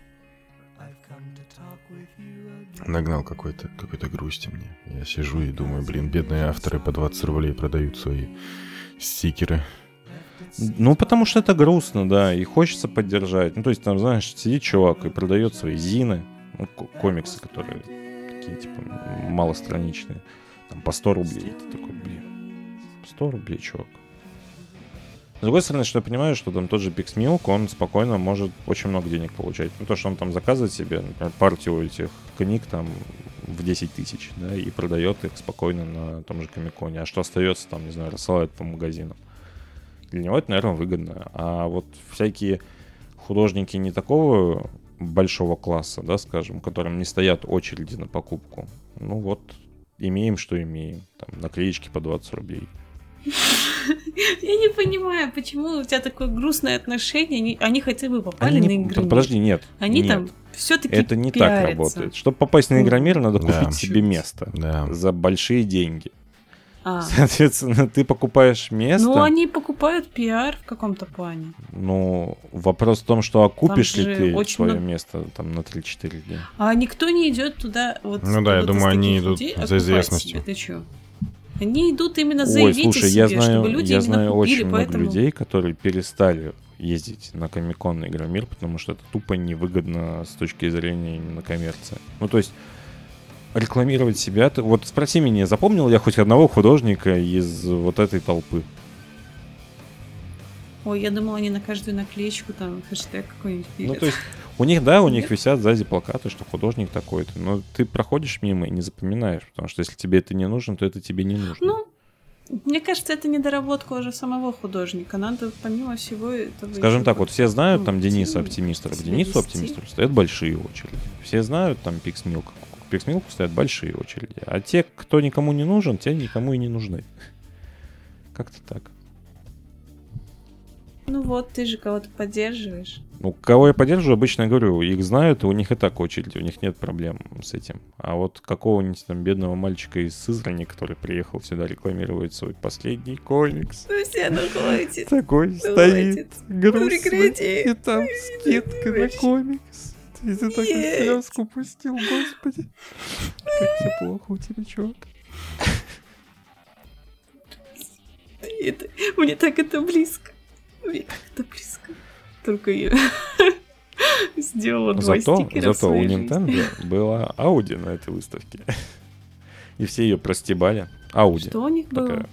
Нагнал какой-то какой-то грусти мне. Я сижу и думаю, блин, бедные авторы по 20 рублей продают свои стикеры. Ну, потому что это грустно, да, и хочется поддержать. Ну, то есть, там, знаешь, сидит чувак и продает свои зины, ну, комиксы, которые такие, типа, малостраничные, там, по 100 рублей. И ты такой, блин, 100 рублей, чувак. С другой стороны, что я понимаю, что там тот же Pixmilk, он спокойно может очень много денег получать. Ну, то, что он там заказывает себе, например, партию этих книг там в 10 тысяч, да, и продает их спокойно на том же Комиконе. А что остается там, не знаю, рассылает по магазинам. Для него это, наверное, выгодно. А вот всякие художники не такого большого класса, да, скажем, которым не стоят очереди на покупку. Ну вот, имеем, что имеем. Там наклеечки по 20 рублей. Я не понимаю, почему у тебя такое грустное отношение. Они, они хотя бы попали они на. Игромир. Подожди, нет. Они нет. там все-таки Это не пиарятся. так работает. Чтобы попасть на Игромир, надо Да. купить себе место Да. за большие деньги. А. Соответственно, ты покупаешь место. Ну, они покупают пиар в каком-то плане. Ну, вопрос в том, что окупишь ли ты очень свое много- место там на 3-4 дня. А никто не идет туда. Вот, Ну да, я вот из думаю, они идут людей за известностью. себе. Ты чё? Они идут именно Ой, заявить о слушай, себе, я знаю, чтобы люди я знаю купили, очень много поэтому... людей, которые перестали ездить на Комикон и Игромир, потому что это тупо невыгодно с точки зрения именно коммерции. Ну, то есть рекламировать себя... ты- Вот спроси меня, запомнил я хоть одного художника из вот этой толпы? Ой, я думала, они на каждую наклеечку там хэштег какой-нибудь Ну, то есть у них, да, у них висят сзади плакаты, что художник такой-то, но ты проходишь мимо и не запоминаешь, потому что если тебе это не нужно, то это тебе не нужно. Ну, мне кажется, это недоработка уже самого художника. Надо, помимо всего этого... Скажем так, вот все знают ну, там Дениса Оптимистра. К Денису. Оптимистру стоят большие очереди. Все знают там Пиксмилк. К Пиксмилку стоят большие очереди. А те, кто никому не нужен, те никому и не нужны. Как-то так. Ну вот, ты же кого-то поддерживаешь. Ну, кого я поддерживаю, обычно я говорю, их знают, и у них и так очередь, у них нет проблем с этим. А вот какого-нибудь там бедного мальчика из Сызрани, который приехал сюда рекламировать свой последний комикс, Ну все, ну хватит. такой Ну, стоит, грустный, прекрати. и там скидка на комикс. И ты Нет. слезку пустил, господи. Как все плохо у тебя, чувак. Это, мне так это близко. Мне так это близко. Только я сделала два Зато, стикера в зато у. Nintendo была Audi на этой выставке. И все ее простебали. Audi. Что у них было?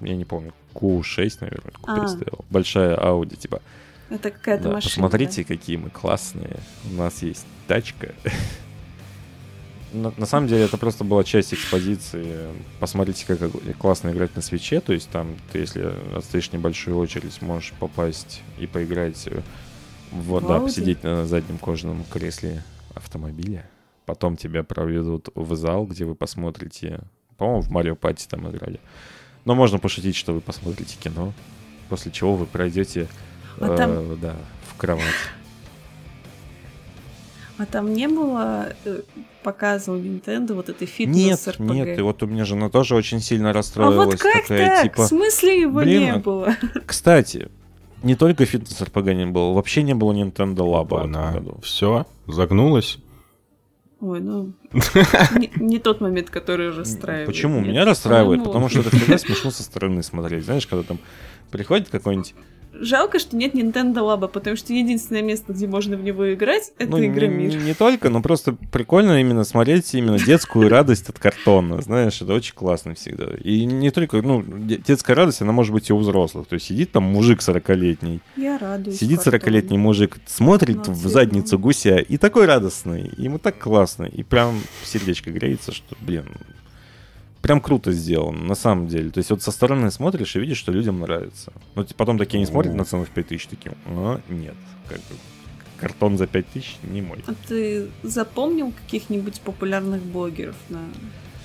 Я не помню, Q6, наверное, Q5 А. стояла. Большая Audi, типа, Это какая-то машина. посмотрите, какие мы классные. У нас есть тачка. На, на самом деле это просто была часть экспозиции. Посмотрите, как классно играть на свече. То есть там ты, если отстоишь небольшую очередь, можешь попасть и поиграть э, в, В да, посидеть на заднем кожаном кресле автомобиля. Потом тебя проведут в зал, где вы посмотрите. По-моему, в Марио Пати там играли. Но можно пошутить, что вы посмотрите кино, после чего вы пройдете А э, там- да, в кровать. А там не было э, показа у Nintendo вот этой Нет, фитнес-РПГ? нет, и вот у меня жена тоже очень сильно А расстроилась. вот как такая, так? типа, В смысле его блин, не а- было? Кстати, не только фитнес РПГ не было, вообще не было Nintendo Lab в этом году. Все, загнулась. Ой, ну... Не, не тот момент, который расстраивает. Почему? Нет, Меня расстраивает, потому что это всегда смешно со стороны смотреть. Знаешь, когда там приходит какой-нибудь... Жалко, что нет Nintendo Lab, потому что единственное место, где можно в него играть, это Ну, не, Игромир. не- не только, но просто прикольно именно смотреть именно детскую радость от картона. Знаешь, это очень классно всегда. И не только, ну, де- детская радость, она может быть и у взрослых. То есть сидит там мужик 40-летний, Я радуюсь. Сидит картону. 40-летний мужик, смотрит Ну, в задницу гуся и такой радостный. Ему так классно. И прям сердечко греется, что, блин, прям круто сделан, на самом деле. То есть вот со стороны смотришь и видишь, что людям нравится. Но ты потом такие не смотрят на цену в 5000, такие, а, нет, как бы картон за 5000 не мой. А ты запомнил каких-нибудь популярных блогеров, на,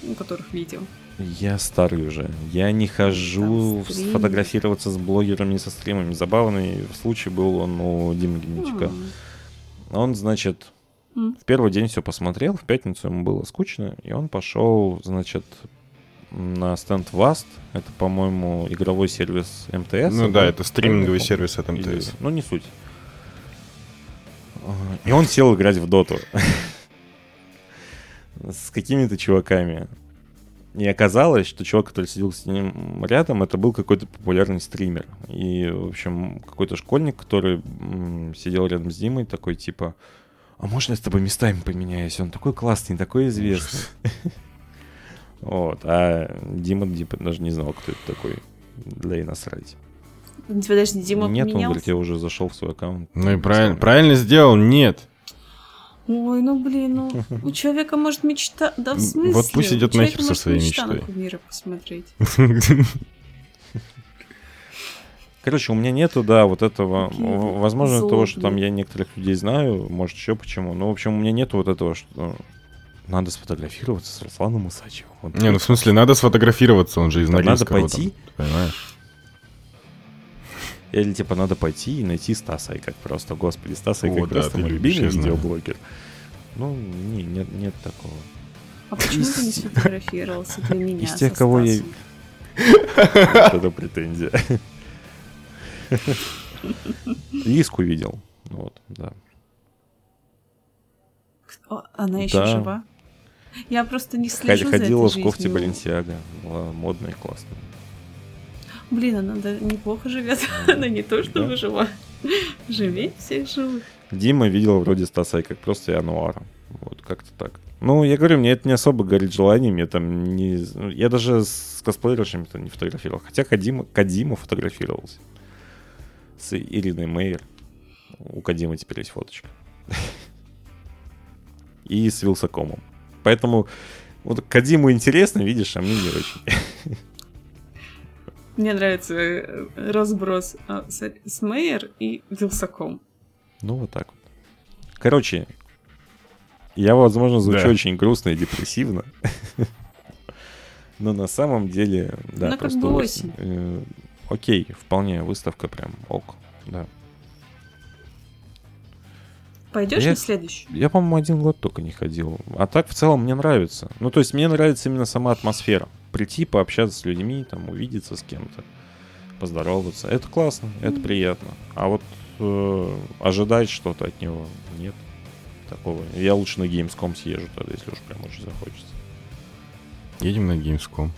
ну, которых видел? Я старый уже. Я не хожу Там стрим. сфотографироваться с блогерами, со стримами. Забавный случай был он у Димы Гнатюка. М. Он, значит, в первый день все посмотрел, в пятницу ему было скучно, и он пошел, значит, на стенд Vast. Это, по-моему, игровой сервис МТС. Ну да, это стриминговый сервис от Или- МТС. Ну, не суть. А, И он сел играть в доту. С какими-то чуваками. И оказалось, что чувак, который сидел с ним рядом, это был какой-то популярный стример. И, в общем, какой-то школьник, который сидел рядом с Димой, такой типа, а можно я с тобой местами поменяюсь? Он такой классный, такой известный. Вот. А Дима, типа, даже не знал, кто это такой. Да и насрать. Подожди, Дима Нет, он поменялся? говорит, я уже зашел в свой аккаунт. Ну и правильно, правильно сделал, нет. Ой, ну блин, ну у человека может мечта... Да в смысле? вот пусть У идет человека нахер со может своей мечта на мечтой. кумира посмотреть. Короче, у меня нету, да, вот этого, возможно, того, что там я некоторых людей знаю, может, еще почему. Но, в общем, у меня нету вот этого, что надо сфотографироваться с Русланом Усачевым. Вот Не, ну в смысле, надо сфотографироваться, он же из Да надо Норильского. там, пойти. ты понимаешь? Или, типа, надо пойти и найти Стаса Айкак просто. Господи, Стас О, Айкак да, просто мой любимый видеоблогер. Ну, не, нет, нет такого. А почему ты не сфотографировался для меня? Из тех, кого я- это претензия. Лиску видел. Вот, да. О, Она еще Да. жива? Я просто не Ходила слежу за этой в кофте. Баленсиага. Была модная и классная. Блин, она да, неплохо живет. Она не то, что Да. выжила. Живее всех живых. Дима видел вроде Стаса как просто и Ануара. Вот, как-то так. Ну, я говорю, мне это не особо горит желанием. Я там не... ну, Я даже с косплеершами-то не фотографировал. Хотя Кадима, Кадима фотографировался. С Ириной Мейер. У Кадимы теперь есть фоточка. И с Вилсакомом. Поэтому вот Кадиму интересно, видишь, а мне не очень. Мне нравится э, разброс а, с, Мейер и Вилсаком. Ну, вот так вот. Короче, я, возможно, звучу Да. очень грустно и депрессивно. Но на самом деле, да, Ну, как просто бы осень. осень. Э, Окей, вполне, выставка прям ок. Да. Пойдешь Я- на следующий? Я, по-моему, один год только не ходил. А так, в целом, мне нравится. Ну, то есть, мне нравится именно сама атмосфера. Прийти, пообщаться с людьми, там, увидеться с кем-то, поздороваться. Это классно, это Мгм. приятно. А вот э, ожидать что-то от него нет такого. Я лучше на Gamescom съезжу тогда, если уж прям очень захочется. Едем на Gamescom.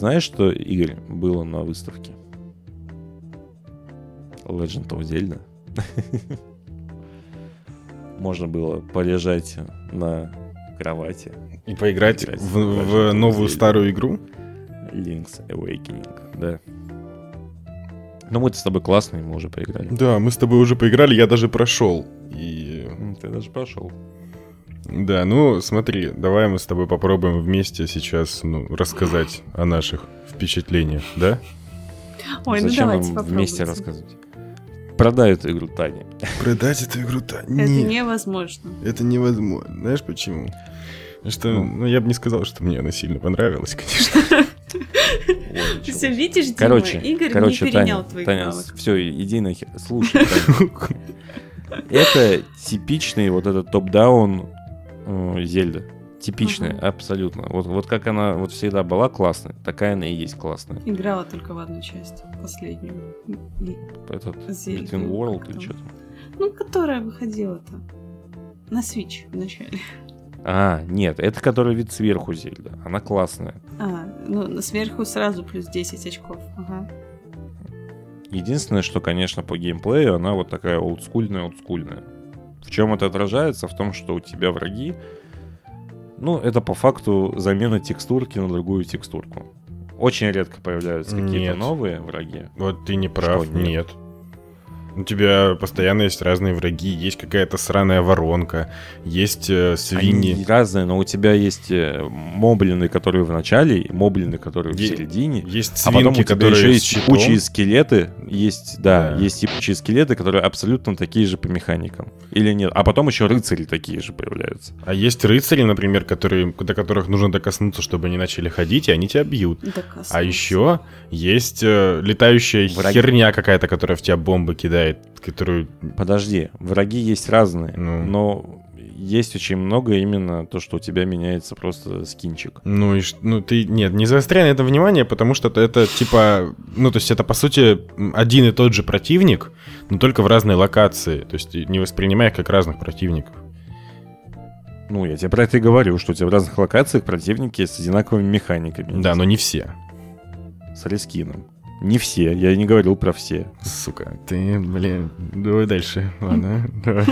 Знаешь, что, Игорь, было на выставке? Legend of Zelda. Можно было полежать на кровати. И поиграть Играть в, в новую Zelda. старую игру? Link's Awakening, да. Ну, мы с тобой классные, мы уже поиграли. Да, мы с тобой уже поиграли, я даже прошел. И Ты даже прошел. Да, ну смотри, давай мы с тобой попробуем вместе сейчас ну, рассказать о наших впечатлениях, да? Ой, ну Зачем давайте нам вместе рассказывать? Продай эту игру Тане. Продать эту игру-то? Это невозможно. это невозможно. Знаешь почему? Потому что, Ну. ну, я бы не сказал, что мне она сильно понравилась, конечно. Ты все видишь, Дима, Короче, Игорь короче, не перенял Таня, твоих Таня, навыков. все, иди нахер. Слушай, Таня, это типичный вот этот топ-даун Зельда. Типичная, Ага. абсолютно. Вот, вот как она вот всегда была классная, такая она и есть классная. Играла только в одну часть, последнюю. Этот Зельду, Between World или там? что там. Ну, которая выходила-то. На Switch вначале. А, нет, это который вид сверху Зельда. Она классная. А, ну, сверху сразу плюс 10 очков. Ага. Единственное, что, конечно, по геймплею она вот такая олдскульная-олдскульная. В чем это отражается? В том, что у тебя враги... Ну, это по факту замена текстурки на другую текстурку. Очень редко появляются какие-то новые враги. Вот ты не прав, Что, нет? нет. У тебя постоянно есть разные враги, есть какая-то сраная воронка, есть э, свиньи. Они разные, но у тебя есть э, моблины, которые в начале, моблины, которые в Е- середине. Есть А потом свинки, у тебя которые еще есть щитом. ебучие скелеты, есть, да, Да. есть ебучие скелеты, которые абсолютно такие же по механикам. Или нет? А потом еще рыцари такие же появляются. А есть рыцари, например, которые, до которых нужно докоснуться, чтобы они начали ходить, и они тебя бьют. Докоснуться. А еще есть э, летающая Враги. херня какая-то, которая в тебя бомбы кидает, которую... Подожди, враги есть разные, Ну. но есть очень много именно то, что у тебя меняется просто скинчик. Ну, и, ну ты, нет, не заостряй на это внимание, потому что это, это типа, ну, то есть это, по сути, один и тот же противник, но только в разной локации. То есть не воспринимай их как разных противников. Ну, я тебе про это и говорю, что у тебя в разных локациях противники с одинаковыми механиками. Да, но не все. С рескином. Не все, я не говорил про все. Сука, ты, блин, давай дальше. Ладно, давай.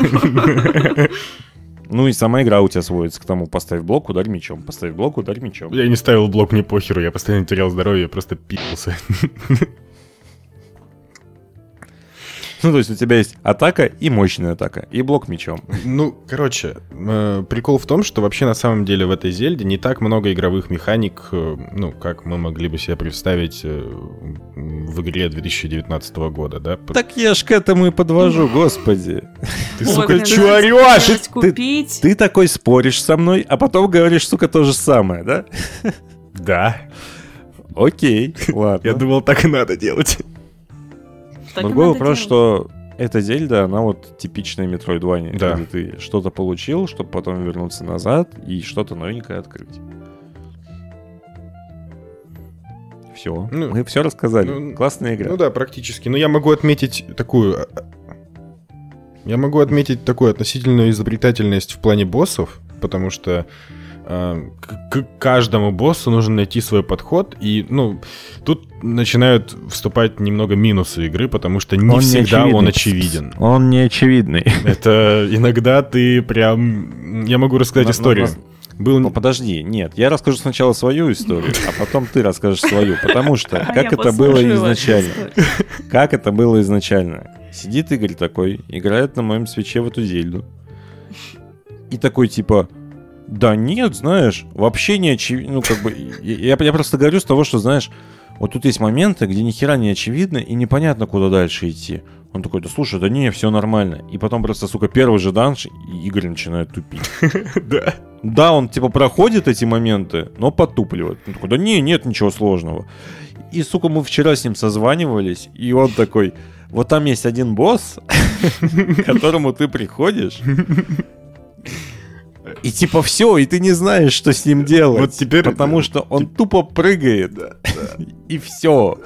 Ну и сама игра у тебя сводится к тому, поставь блок, ударь мечом, поставь блок, ударь мечом. Я не ставил блок, мне похеру, я постоянно терял здоровье, я просто пи***ся. Ну, то есть у тебя есть атака и мощная атака, и блок мечом. Ну, короче, э, прикол в том, что вообще на самом деле в этой Зельде не так много игровых механик, э, ну, как мы могли бы себе представить э, в игре 2019 года, да? Так я ж к этому и подвожу, господи. Ты, сука, чё орёшь? Ты-. Ты такой споришь со мной, а потом говоришь, сука, то же самое, да? Да, Окей, ладно. я думал, так и надо делать. Так и Другой надо вопрос, делать. что эта Зельда, она вот типичная Metroidvania, Да. где ты что-то получил, чтобы потом вернуться назад и что-то новенькое открыть. Все, Ну, мы все рассказали. ну, Классная игра. Ну да, практически. Но я могу отметить такую... а, Я могу отметить такую относительную изобретательность в плане боссов, потому что к, к каждому боссу нужно найти свой подход, и, ну, тут начинают вступать немного минусы игры, потому что не всегда он очевиден. Он не очевидный. Это иногда ты прям... Я могу рассказать историю. Был... Ну подожди, нет, я расскажу сначала свою историю, а потом ты расскажешь свою, потому что А как это было изначально. Как это было изначально? Сидит Игорь такой, играет на моем свече в эту зельду. И такой типа, да нет, знаешь, вообще не очевидно. Ну, как бы, я, я просто говорю с того, что, знаешь, вот тут есть моменты, где ни хера не очевидно и непонятно, куда дальше идти. Он такой, да слушай, да не, все нормально. И потом просто, сука, первый же данж, и Игорь начинает тупить. Да. Да, он типа проходит эти моменты, но потупливает. Он такой, да не, нет ничего сложного. И, сука, мы вчера с ним созванивались, и он такой, вот там есть один босс, к которому ты приходишь, и типа все, и ты не знаешь, что с ним делать. Вот теперь- Потому что он тупо прыгает. И все.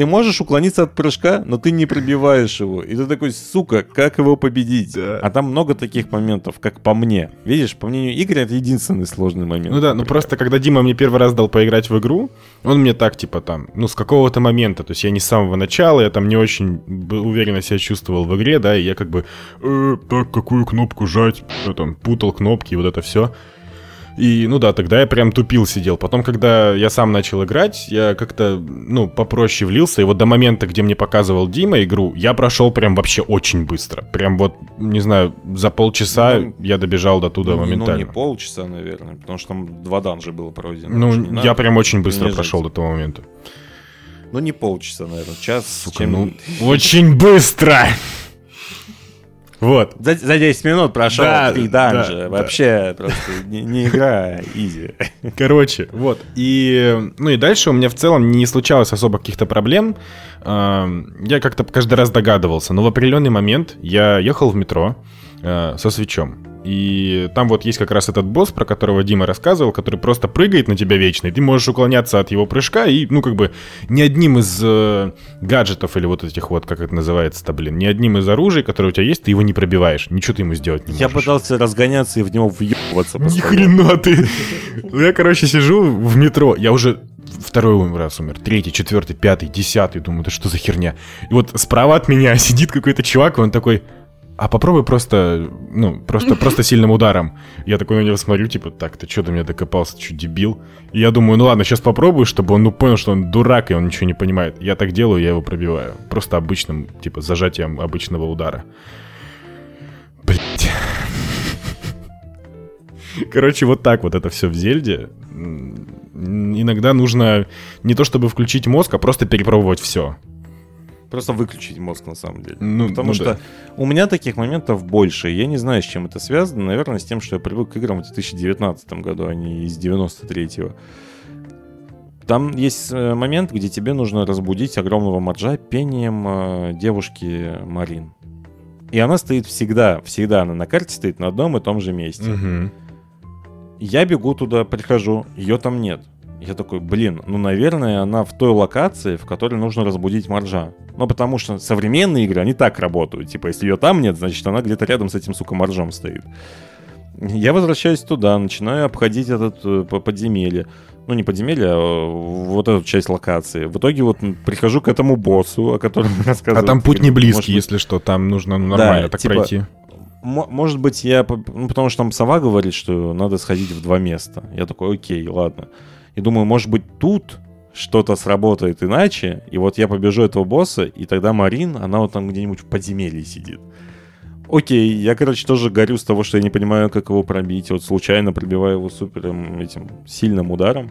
Ты можешь уклониться от прыжка, но ты не пробиваешь его. И ты такой, сука, как его победить? Да. А там много таких моментов, как по мне. Видишь, по мнению Игоря, это единственный сложный момент. Ну да, ну просто когда Дима мне первый раз дал поиграть в игру, он мне так, типа, там, ну, с какого-то момента, то есть я не с самого начала, я там не очень уверенно себя чувствовал в игре, да, и я как бы, «Э, так, какую кнопку жать, я там, путал кнопки вот это все. И, ну да, тогда я прям тупил сидел. Потом, когда я сам начал играть, я как-то, ну, попроще влился. И вот до момента, где мне показывал Дима игру, я прошел прям вообще очень быстро. Прям вот, не знаю, за полчаса Ну, я добежал до туда Ну, моментально. Ну, не полчаса, наверное, потому что там два данжа было пройдено. Ну, я надо прям очень быстро прошел до того момента. Ну, не полчаса, наверное, час. Сука, чем- ну, очень быстро! Вот. За, за 10 минут прошел Да, три да, данжа. да. Вообще просто не, не игра, а изи. Короче, вот. И, ну и дальше у меня в целом не случалось особо каких-то проблем. Эм, Я как-то каждый раз догадывался. Но в определенный момент я ехал в метро э, со свечом. И там вот есть как раз этот босс, про которого Дима рассказывал, который просто прыгает на тебя вечно, и ты можешь уклоняться от его прыжка, и, ну, как бы, ни одним из э, гаджетов или вот этих вот, как это называется-то, блин, ни одним из оружий, которые у тебя есть, ты его не пробиваешь, ничего ты ему сделать не Я можешь. пытался разгоняться и в него въебываться Ни хрена ты. Ну, Я, короче, сижу в метро. Я уже второй раз умер. Третий, четвертый, пятый, десятый. Думаю, да что за херня? И вот справа от меня сидит какой-то чувак, и он такой... а попробуй просто, ну, просто, просто сильным ударом. Я такой на него смотрю, типа, так, ты что до меня докопался, ты что, дебил? И я думаю, ну ладно, сейчас попробую, чтобы он, ну, понял, что он дурак, и он ничего не понимает. Я так делаю, я его пробиваю. Просто обычным, типа, зажатием обычного удара. Блять. Короче, вот так вот это все в Зельде. Иногда нужно не то чтобы включить мозг, а просто перепробовать все. Просто выключить мозг, на самом деле. Ну, Потому ну что да. у меня таких моментов больше. Я не знаю, с чем это связано. Наверное, с тем, что я привык к играм в 2019 году, а не из 93-го. Там есть э, момент, где тебе нужно разбудить огромного моржа пением э, девушки Марин. И она стоит всегда, всегда она на карте стоит на одном и том же месте. Угу. Я бегу туда, прихожу, ее там нет. Я такой, блин, ну, наверное, она в той локации, в которой нужно разбудить моржа. Ну, потому что современные игры, они так работают. Типа, если ее там нет, значит, она где-то рядом с этим, сука, моржом стоит. Я возвращаюсь туда, начинаю обходить этот э, подземелье. Ну, не подземелье, а вот эту часть локации. В итоге вот прихожу к этому боссу, о котором рассказывал. А там путь не близкий, если что, там нужно ну, нормально да, так типа, пройти. Может быть, я... Ну, потому что там сова говорит, что надо сходить в два места. Я такой, окей, ладно. И думаю, может быть, тут что-то сработает иначе, и вот я побежу этого босса, и тогда Марин, она вот там где-нибудь в подземелье сидит. Окей, я, короче, тоже горю с того, что я не понимаю, как его пробить. Вот случайно пробиваю его супером этим сильным ударом.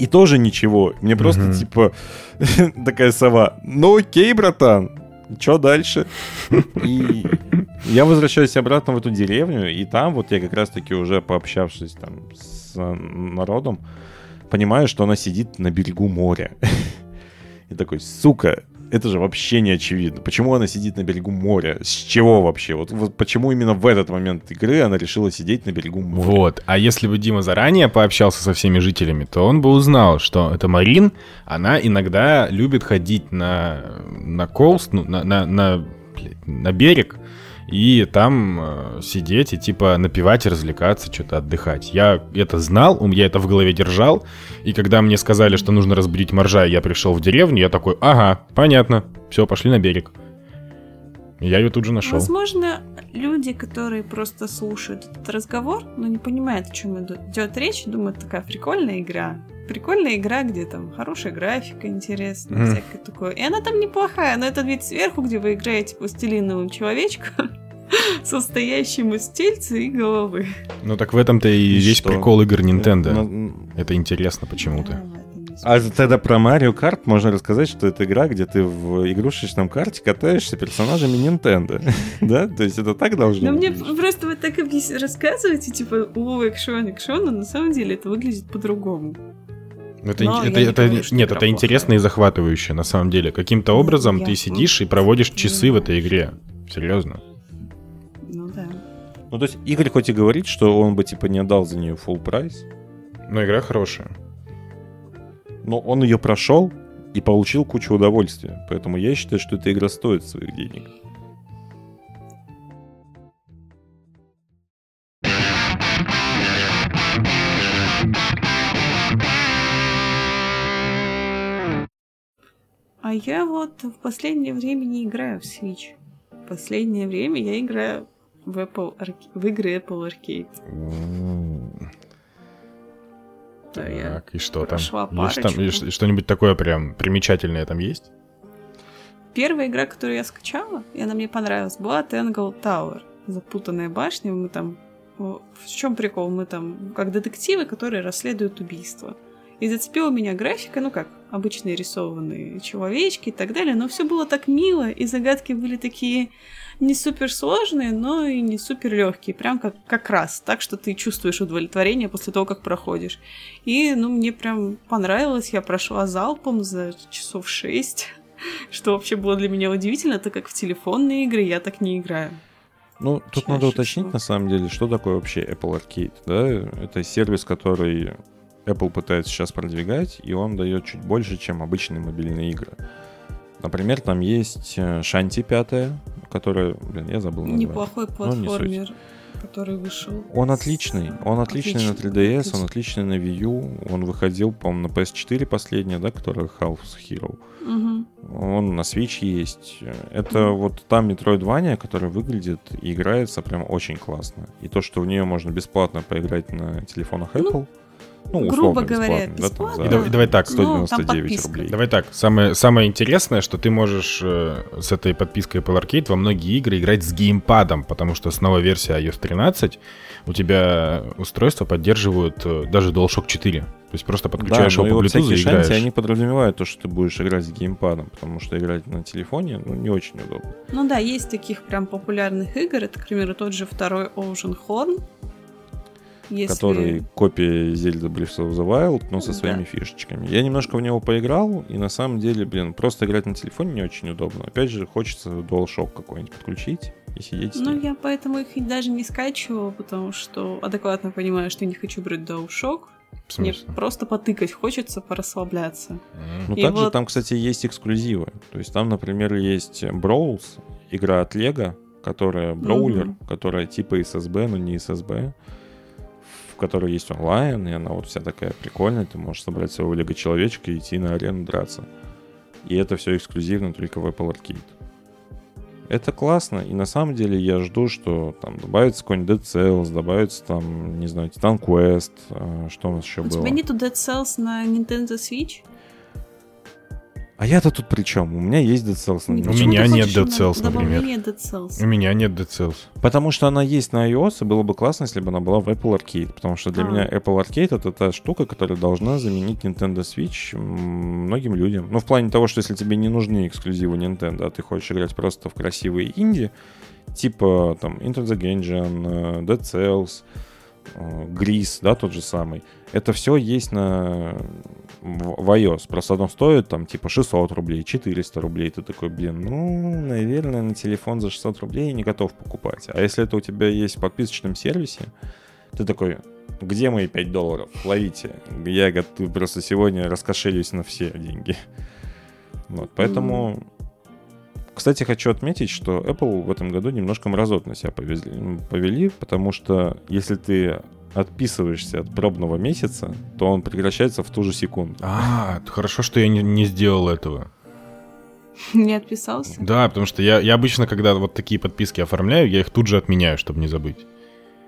И тоже ничего. Мне просто, mm-hmm. типа, такая сова. Ну окей, братан, что дальше? И я возвращаюсь обратно в эту деревню, и там вот я как раз-таки уже пообщавшись там с народом, понимаю, что она сидит на берегу моря. И такой, сука, это же вообще не очевидно. Почему она сидит на берегу моря? С чего вообще? Вот, вот почему именно в этот момент игры она решила сидеть на берегу моря? Вот. А если бы Дима заранее пообщался со всеми жителями, то он бы узнал, что это Марин, она иногда любит ходить на, на коуст, ну, на, на, на, на берег, и там э, сидеть и типа напивать, развлекаться, что-то отдыхать. Я это знал, я это в голове держал, и когда мне сказали, что нужно разбудить моржа, и я пришел в деревню, я такой, ага, понятно, все, пошли на берег. я ее тут же нашел. Возможно, люди, которые просто слушают этот разговор, но не понимают, о чем идет речь, думают, такая прикольная игра. Прикольная игра, где там хорошая графика, интересная, mm. всякое такое. И она там неплохая, но это вид сверху, где вы играете пластилиновым человечком, состоящим из тельца и головы. Ну так в этом-то и, и весь что? прикол игр Nintendo. Ну, это интересно почему-то. А тогда про Марио Карт можно рассказать, что это игра, где ты в игрушечном карте катаешься персонажами Nintendo. да? То есть это так должно быть? мне просто вы так рассказываете, типа, о, экшон, экшон, но на самом деле это выглядит по-другому. Это, это, не это, говорю, нет, это интересно и захватывающе, на самом деле. Каким-то образом я ты сидишь и проводишь часы в этой игре. Серьезно. Ну то есть Игорь хоть и говорит, что он бы, типа, не отдал за нее full прайс. Но игра хорошая но он ее прошел и получил кучу удовольствия. Поэтому я считаю, что эта игра стоит своих денег. А я вот в последнее время не играю в Switch. В последнее время я играю в, Apple, в игры Apple Arcade. Да, так, и что там? Есть там что-нибудь такое прям примечательное там есть? Первая игра, которую я скачала, и она мне понравилась, была Tangle Tower. Запутанная башня. Мы там... В чем прикол? Мы там как детективы, которые расследуют убийство. И зацепила меня графика, ну как, обычные рисованные человечки и так далее, но все было так мило, и загадки были такие не супер сложные, но и не супер легкие, прям как, как раз, так что ты чувствуешь удовлетворение после того, как проходишь. И, ну, мне прям понравилось, я прошла залпом за часов шесть, что вообще было для меня удивительно, так как в телефонные игры я так не играю. Ну, тут Чаще надо уточнить, всего. на самом деле, что такое вообще Apple Arcade, да? Это сервис, который Apple пытается сейчас продвигать, и он дает чуть больше, чем обычные мобильные игры. Например, там есть Шанти э, 5, которая, блин, я забыл название. Неплохой платформер. Ну, не который вышел. Он отличный. Он отличный, на 3DS, он отличный на Wii U. Он выходил, по-моему, на PS4 последняя, да, которая Half Hero. Угу. Он на Switch есть. Это вот та Metroidvania, которая выглядит и играется прям очень классно. И то, что в нее можно бесплатно поиграть на телефонах Ну, Apple, ну, грубо условно говоря, бесплатно, да, там за Давай- давай так, Ну, там 199 подписка. рублей. Давай так, самое, самое интересное, что ты можешь э, с этой подпиской Apple Arcade во многие игры играть с геймпадом, потому что с новой версии iOS 13 у тебя устройства поддерживают э, даже DualShock 4. То есть просто подключаешь да, его по и Bluetooth всякие и играешь. шанти, они подразумевают то, что ты будешь играть с геймпадом, потому что играть на телефоне, ну, не очень удобно. Ну да, есть таких прям популярных игр. Это, к примеру, тот же второй Ocean Horn. Если... Который копия Зельда Breath of the Wild, но со Да. своими фишечками. Я немножко в него поиграл, и на самом деле, блин, просто играть на телефоне не очень удобно. Опять же, хочется DualShock какой-нибудь подключить и сидеть с Ну, я поэтому их даже не скачивала, потому что адекватно понимаю, что я не хочу брать DualShock. Мне просто потыкать хочется, порасслабляться. Ну, И также вот- там, кстати, есть эксклюзивы. То есть там, например, есть Brawls, игра от Lego, которая броулер, Мгм. которая типа SSB, но не SSB, в которой есть онлайн, и она вот вся такая прикольная. Ты можешь собрать своего Лего-человечка и идти на арену драться. И это все эксклюзивно только в Apple Arcade. Это классно, и на самом деле я жду, что там добавится какой-нибудь Dead Cells, добавится там, не знаю, Titan Quest, э, что у нас еще У было. тебя нету Dead Cells на Nintendo Switch? А я-то тут при чем? У меня есть Dead Cells на У меня нет Dead на- Cells, например. Dead Cells. У меня нет Dead Cells. Потому что она есть на iOS, и было бы классно, если бы она была в Apple Arcade. Потому что для А. меня Apple Arcade это та штука, которая должна заменить Nintendo Switch многим людям. Ну, в плане того, что если тебе не нужны эксклюзивы Nintendo, а ты хочешь играть просто в красивые инди, типа там Enter the Gungeon, э, Dead Cells, э, Gris, да, тот же самый. Это все есть на в, iOS. Просто оно стоит там типа 600 рублей, 400 рублей. Ты такой, блин, ну, наверное, на телефон за 600 рублей не готов покупать. А если это у тебя есть в подписочном сервисе, ты такой, где мои 5 долларов? Ловите. Я готов, просто сегодня раскошелюсь на все деньги. Вот, поэтому... Кстати, хочу отметить, что Apple в этом году немножко мразотно себя повезли, повели, потому что если ты отписываешься от пробного месяца, то он прекращается в ту же секунду. А, хорошо, что я не, не сделал этого. Не отписался? Да, потому что я, я обычно, когда вот такие подписки оформляю, я их тут же отменяю, чтобы не забыть.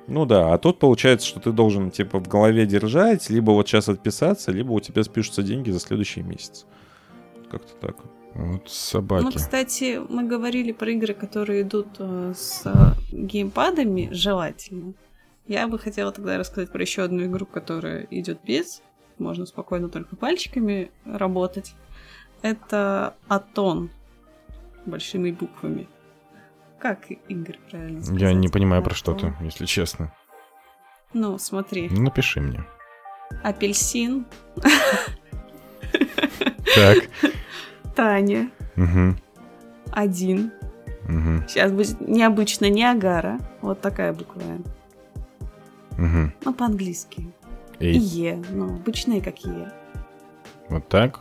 Ну да, а тут получается, что ты должен типа в голове держать, либо вот сейчас отписаться, либо у тебя спишутся деньги за следующий месяц. Как-то так. Вот собаки. Ну, кстати, мы говорили про игры, которые идут э, с геймпадами, желательно. Я бы хотела тогда рассказать про еще одну игру, которая идет без. Можно спокойно только пальчиками работать. Это Атон. Большими буквами. Как игры правильно сказать? я не понимаю, про что Атон. ты, если честно. Ну, смотри. Ну, напиши мне. Апельсин, Так. Таня, Угу. один. Угу. Сейчас будет необычно Ниагара. Вот такая буква Н. Угу. Ну, по-английски. И Е. Ну, обычные как Е. вот так?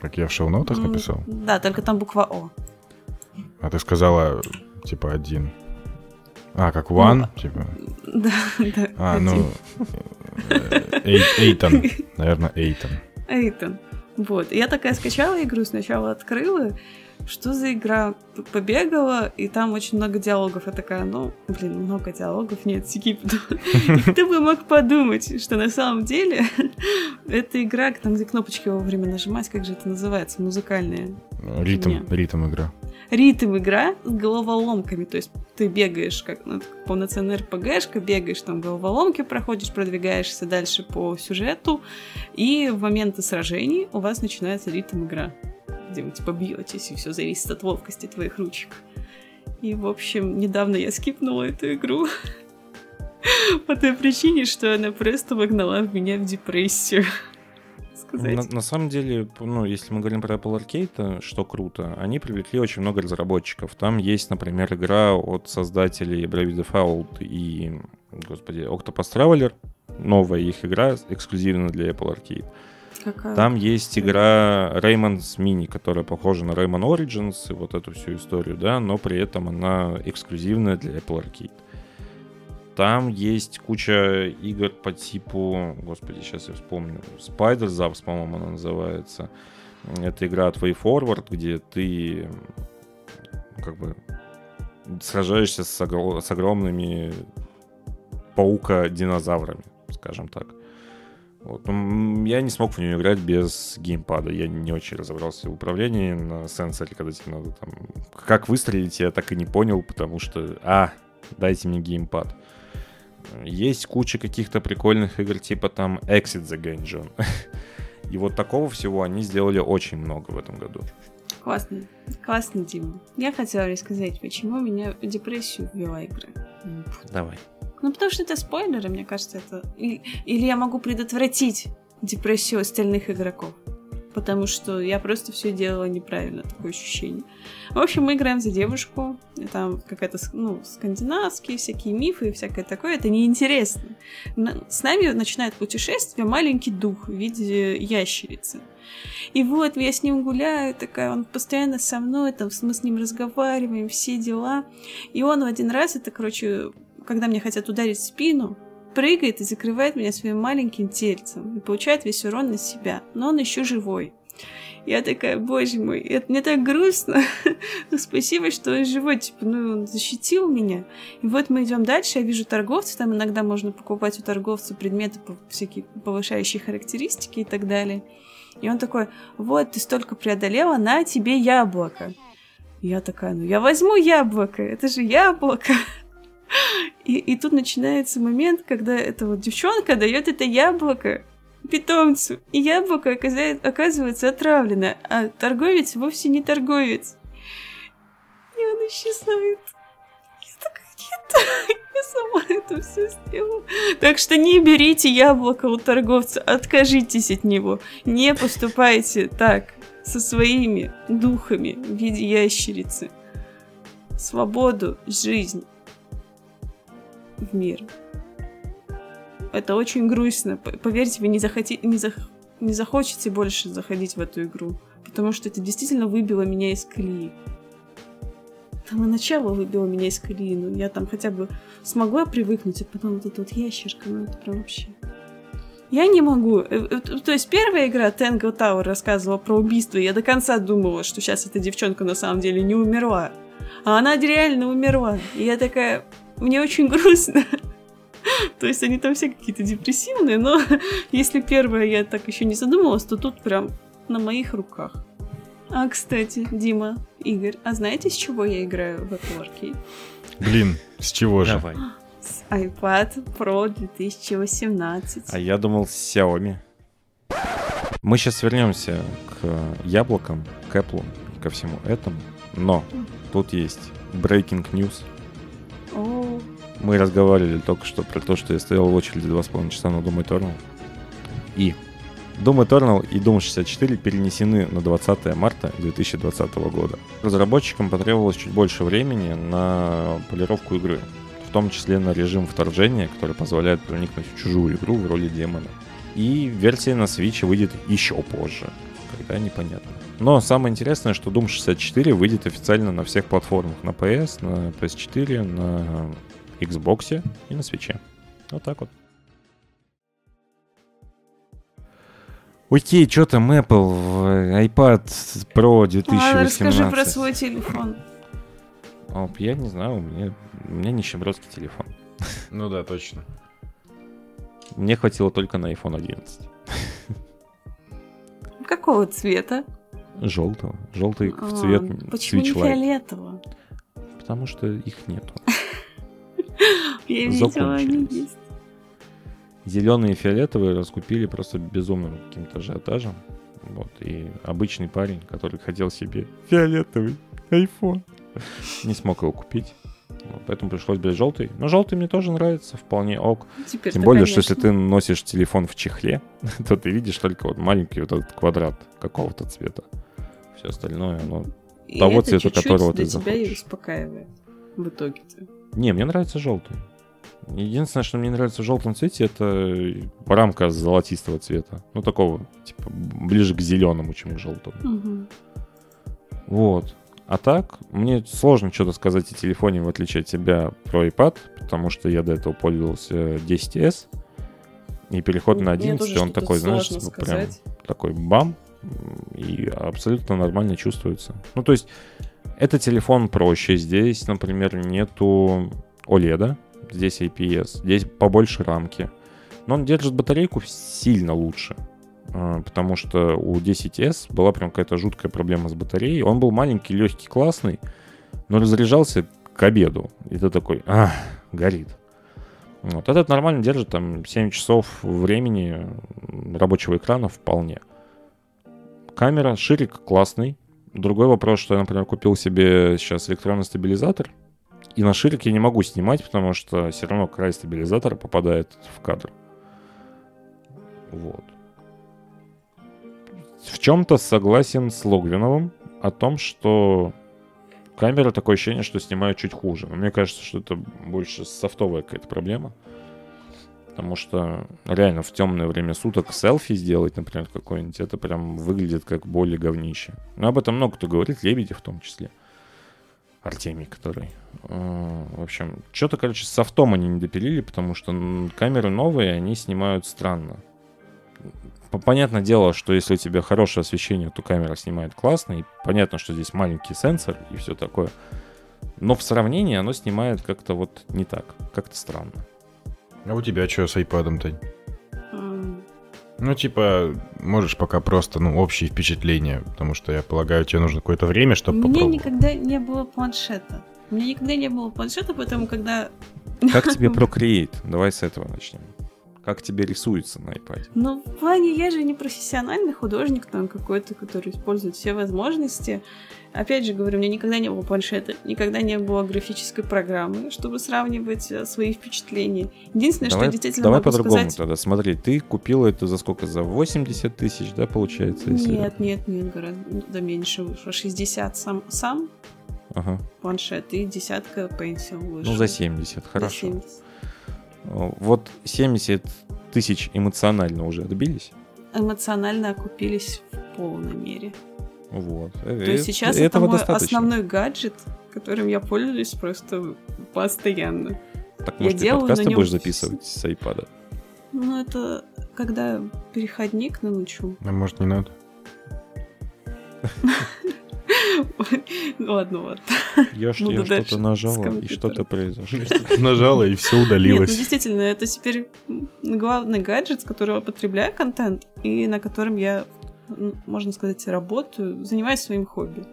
Как я в шоу-ноутах М, написал? Да, только там буква О. А ты сказала, типа, один. А, как one, Ну, типа. Да, да. А, один. ну... э, Эй- Эйтон. Наверное, Эйтон. Эйтон. Вот. Я такая скачала игру, сначала открыла. Что за игра? Побегала, и там очень много диалогов. Я такая, ну, блин, много диалогов, нет, сики. Кто бы мог подумать, что на самом деле это игра, там, где кнопочки вовремя нажимать, как же это называется, музыкальная. Ритм, ритм игра. Ритм игра с головоломками. То есть ты бегаешь, как ну, полноценная РПГшка, бегаешь, там головоломки проходишь, продвигаешься дальше по сюжету, и в моменты сражений у вас начинается ритм игра, где вы типа бьетесь, и все зависит от ловкости твоих ручек. И, в общем, недавно я скипнула эту игру по той причине, что она просто вогнала меня в депрессию. Сказать. На, на самом деле, ну, если мы говорим про Apple Arcade, то что круто, они привлекли очень много разработчиков. Там есть, например, игра от создателей Brave Default и, господи, Octopus Traveler. Новая их игра, эксклюзивно для Apple Arcade. Какая? Там есть игра Rayman's Mini, которая похожа на Rayman Origins и вот эту всю историю, да, но при этом она эксклюзивная для Apple Arcade. Там есть куча игр по типу, господи, сейчас я вспомню, Spider Zaps, по-моему, она называется. Это игра от Way где ты как бы сражаешься с, огр- с огромными паука-динозаврами, скажем так. Вот. Я не смог в нее играть без геймпада. Я не очень разобрался в управлении на сенсоре, когда тебе надо там... Как выстрелить, я так и не понял, потому что... А, дайте мне геймпад. Есть куча каких-то прикольных игр, типа там Exit the Gungeon. И вот такого всего они сделали очень много в этом году. Классно. Классно, Дима. Я хотела рассказать, почему меня в депрессию ввела игра. Давай. Ну, потому что это спойлеры, мне кажется, это... Или я могу предотвратить депрессию остальных игроков. Потому что я просто все делала неправильно, такое ощущение. В общем, мы играем за девушку. Там какая-то, ну, скандинавские всякие мифы и всякое такое. Это неинтересно. С нами начинает путешествие маленький дух в виде ящерицы. И вот я с ним гуляю, такая, он постоянно со мной, там, мы с ним разговариваем, все дела. И он в один раз, это, короче, когда мне хотят ударить спину, прыгает и закрывает меня своим маленьким тельцем и получает весь урон на себя. Но он еще живой. Я такая, боже мой, это мне так грустно. спасибо, что он живой, типа, ну, он защитил меня. И вот мы идем дальше, я вижу торговцев, там иногда можно покупать у торговца предметы, всякие повышающие характеристики и так далее. И он такой, вот, ты столько преодолела, на тебе яблоко. Я такая, ну я возьму яблоко, это же яблоко. И, и тут начинается момент, когда эта вот девчонка дает это яблоко питомцу. И яблоко оказывается отравлено, а торговец вовсе не торговец. И он исчезает. Я такая, нет, я сама это все сделала. Так что не берите яблоко у торговца, откажитесь от него. Не поступайте так со своими духами в виде ящерицы. Свободу, жизнь в мир. Это очень грустно. Поверьте, вы не, захоти... не, зах... не захочете больше заходить в эту игру. Потому что это действительно выбило меня из колеи. Там и начало выбило меня из колеи. но я там хотя бы смогла привыкнуть, а потом вот эта вот ящерка, ну это прям вообще... Я не могу. Э, э, то есть первая игра Tango Tower рассказывала про убийство, я до конца думала, что сейчас эта девчонка на самом деле не умерла. А она реально умерла. И я такая, мне очень грустно. То есть они там все какие-то депрессивные, но если первое я так еще не задумывалась, то тут прям на моих руках. А, кстати, Дима, Игорь, а знаете, с чего я играю в Apple Arcade? Блин, с чего же? Давай. С iPad Pro 2018. А я думал с Xiaomi. Мы сейчас вернемся к яблокам, к Apple, ко всему этому. Но тут есть breaking news. Мы разговаривали только что про то, что я стоял в очереди 2,5 часа на Doom Eternal. И Doom Eternal и Doom 64 перенесены на 20 марта 2020 года. Разработчикам потребовалось чуть больше времени на полировку игры, в том числе на режим вторжения, который позволяет проникнуть в чужую игру в роли демона. И версия на Switch выйдет еще позже, когда непонятно. Но самое интересное, что Doom 64 выйдет официально на всех платформах. На PS, на PS4, на Xbox и на Switch. Вот так вот. Окей, что там Apple в iPad Pro 2018? а, расскажи про свой телефон. О, я не знаю, у меня, у меня нищебродский телефон. Ну да, точно. Мне хватило только на iPhone 11. Какого цвета? Желтого. Желтый в А, цвет Почему не фиолетового? Потому что их нету. Я видела, они есть. Зеленые и фиолетовые раскупили просто безумным каким-то ажиотажем. Вот, и обычный парень, который хотел себе фиолетовый iPhone, не смог его купить. Поэтому пришлось брать желтый. Но желтый мне тоже нравится, вполне ок. Теперь Тем более, что если ты носишь телефон в чехле, то ты видишь только вот маленький вот этот квадрат какого-то цвета. Все остальное, оно... того цвета, которого ты для тебя и захочешь. успокаивает в итоге-то. Не, мне нравится желтый. Единственное, что мне нравится в желтом цвете, это рамка золотистого цвета. Ну, такого, типа, ближе к зеленому, чем к желтому. Мгм. Вот. А так, мне сложно что-то сказать о телефоне, в отличие от тебя, про iPad, потому что я до этого пользовался 10s, и переход на 11, он такой, знаешь, ну, прям такой бам, и абсолютно нормально чувствуется. Ну, то есть, это телефон проще. Здесь, например, нету OLED, здесь IPS, здесь побольше рамки. Но он держит батарейку сильно лучше. А, потому что у 10S была прям какая-то жуткая проблема с батареей. Он был маленький, легкий, классный, но разряжался к обеду. И ты такой, а, горит. Вот этот нормально держит там 7 часов времени рабочего экрана вполне. Камера, ширик классный. Другой вопрос, что я, например, купил себе сейчас электронный стабилизатор, и на ширик я не могу снимать, потому что все равно край стабилизатора попадает в кадр. Вот. В чем-то согласен с Логвиновым о том, что камера такое ощущение, что снимает чуть хуже. Но мне кажется, что это больше софтовая какая-то проблема. Потому что реально в темное время суток селфи сделать, например, какой-нибудь, это прям выглядит как более говнище. Но об этом много кто говорит, Лебедев в том числе. Артемий, который. Э, в общем, что-то, короче, с софтом они не допилили, потому что камеры новые, они снимают странно. Понятное дело, что если у тебя хорошее освещение, то камера снимает классно, и понятно, что здесь маленький сенсор и все такое. Но в сравнении оно снимает как-то вот не так, как-то странно. А у тебя что с iPad-то? Ну, типа, можешь пока просто, ну, общие впечатления, потому что, я полагаю, тебе нужно какое-то время, чтобы Мне попробовать. никогда не было планшета. У меня никогда не было планшета, поэтому, когда... Как тебе Procreate? Давай с этого начнем как тебе рисуется на iPad. Ну, в плане, я же не профессиональный художник там какой-то, который использует все возможности. Опять же говорю, у меня никогда не было планшета, никогда не было графической программы, чтобы сравнивать э, свои впечатления. Единственное, давай, что действительно Давай по-другому сказать... тогда. Смотри, ты купила это за сколько? За 80 тысяч, да, получается? Если... Нет, нет, нет, гораздо меньше вышло. 60 сам, сам ага. планшет и десятка Pencil вышло. Ну, за 70, хорошо. За 70. Вот 70 тысяч эмоционально уже отбились? Эмоционально окупились в полной мере. Вот. То есть сейчас это мой достаточно. основной гаджет, которым я пользуюсь просто постоянно. Так, может, я ты подкасты нем... будешь записывать с iPad? Ну, это когда переходник научу. А может, не надо? Ладно, вот. Я, я что-то нажала, и что-то произошло. Нажала, и все удалилось. Нет, ну, действительно, это теперь главный гаджет, с которого потребляю контент, и на котором я, можно сказать, работаю, занимаюсь своим хобби.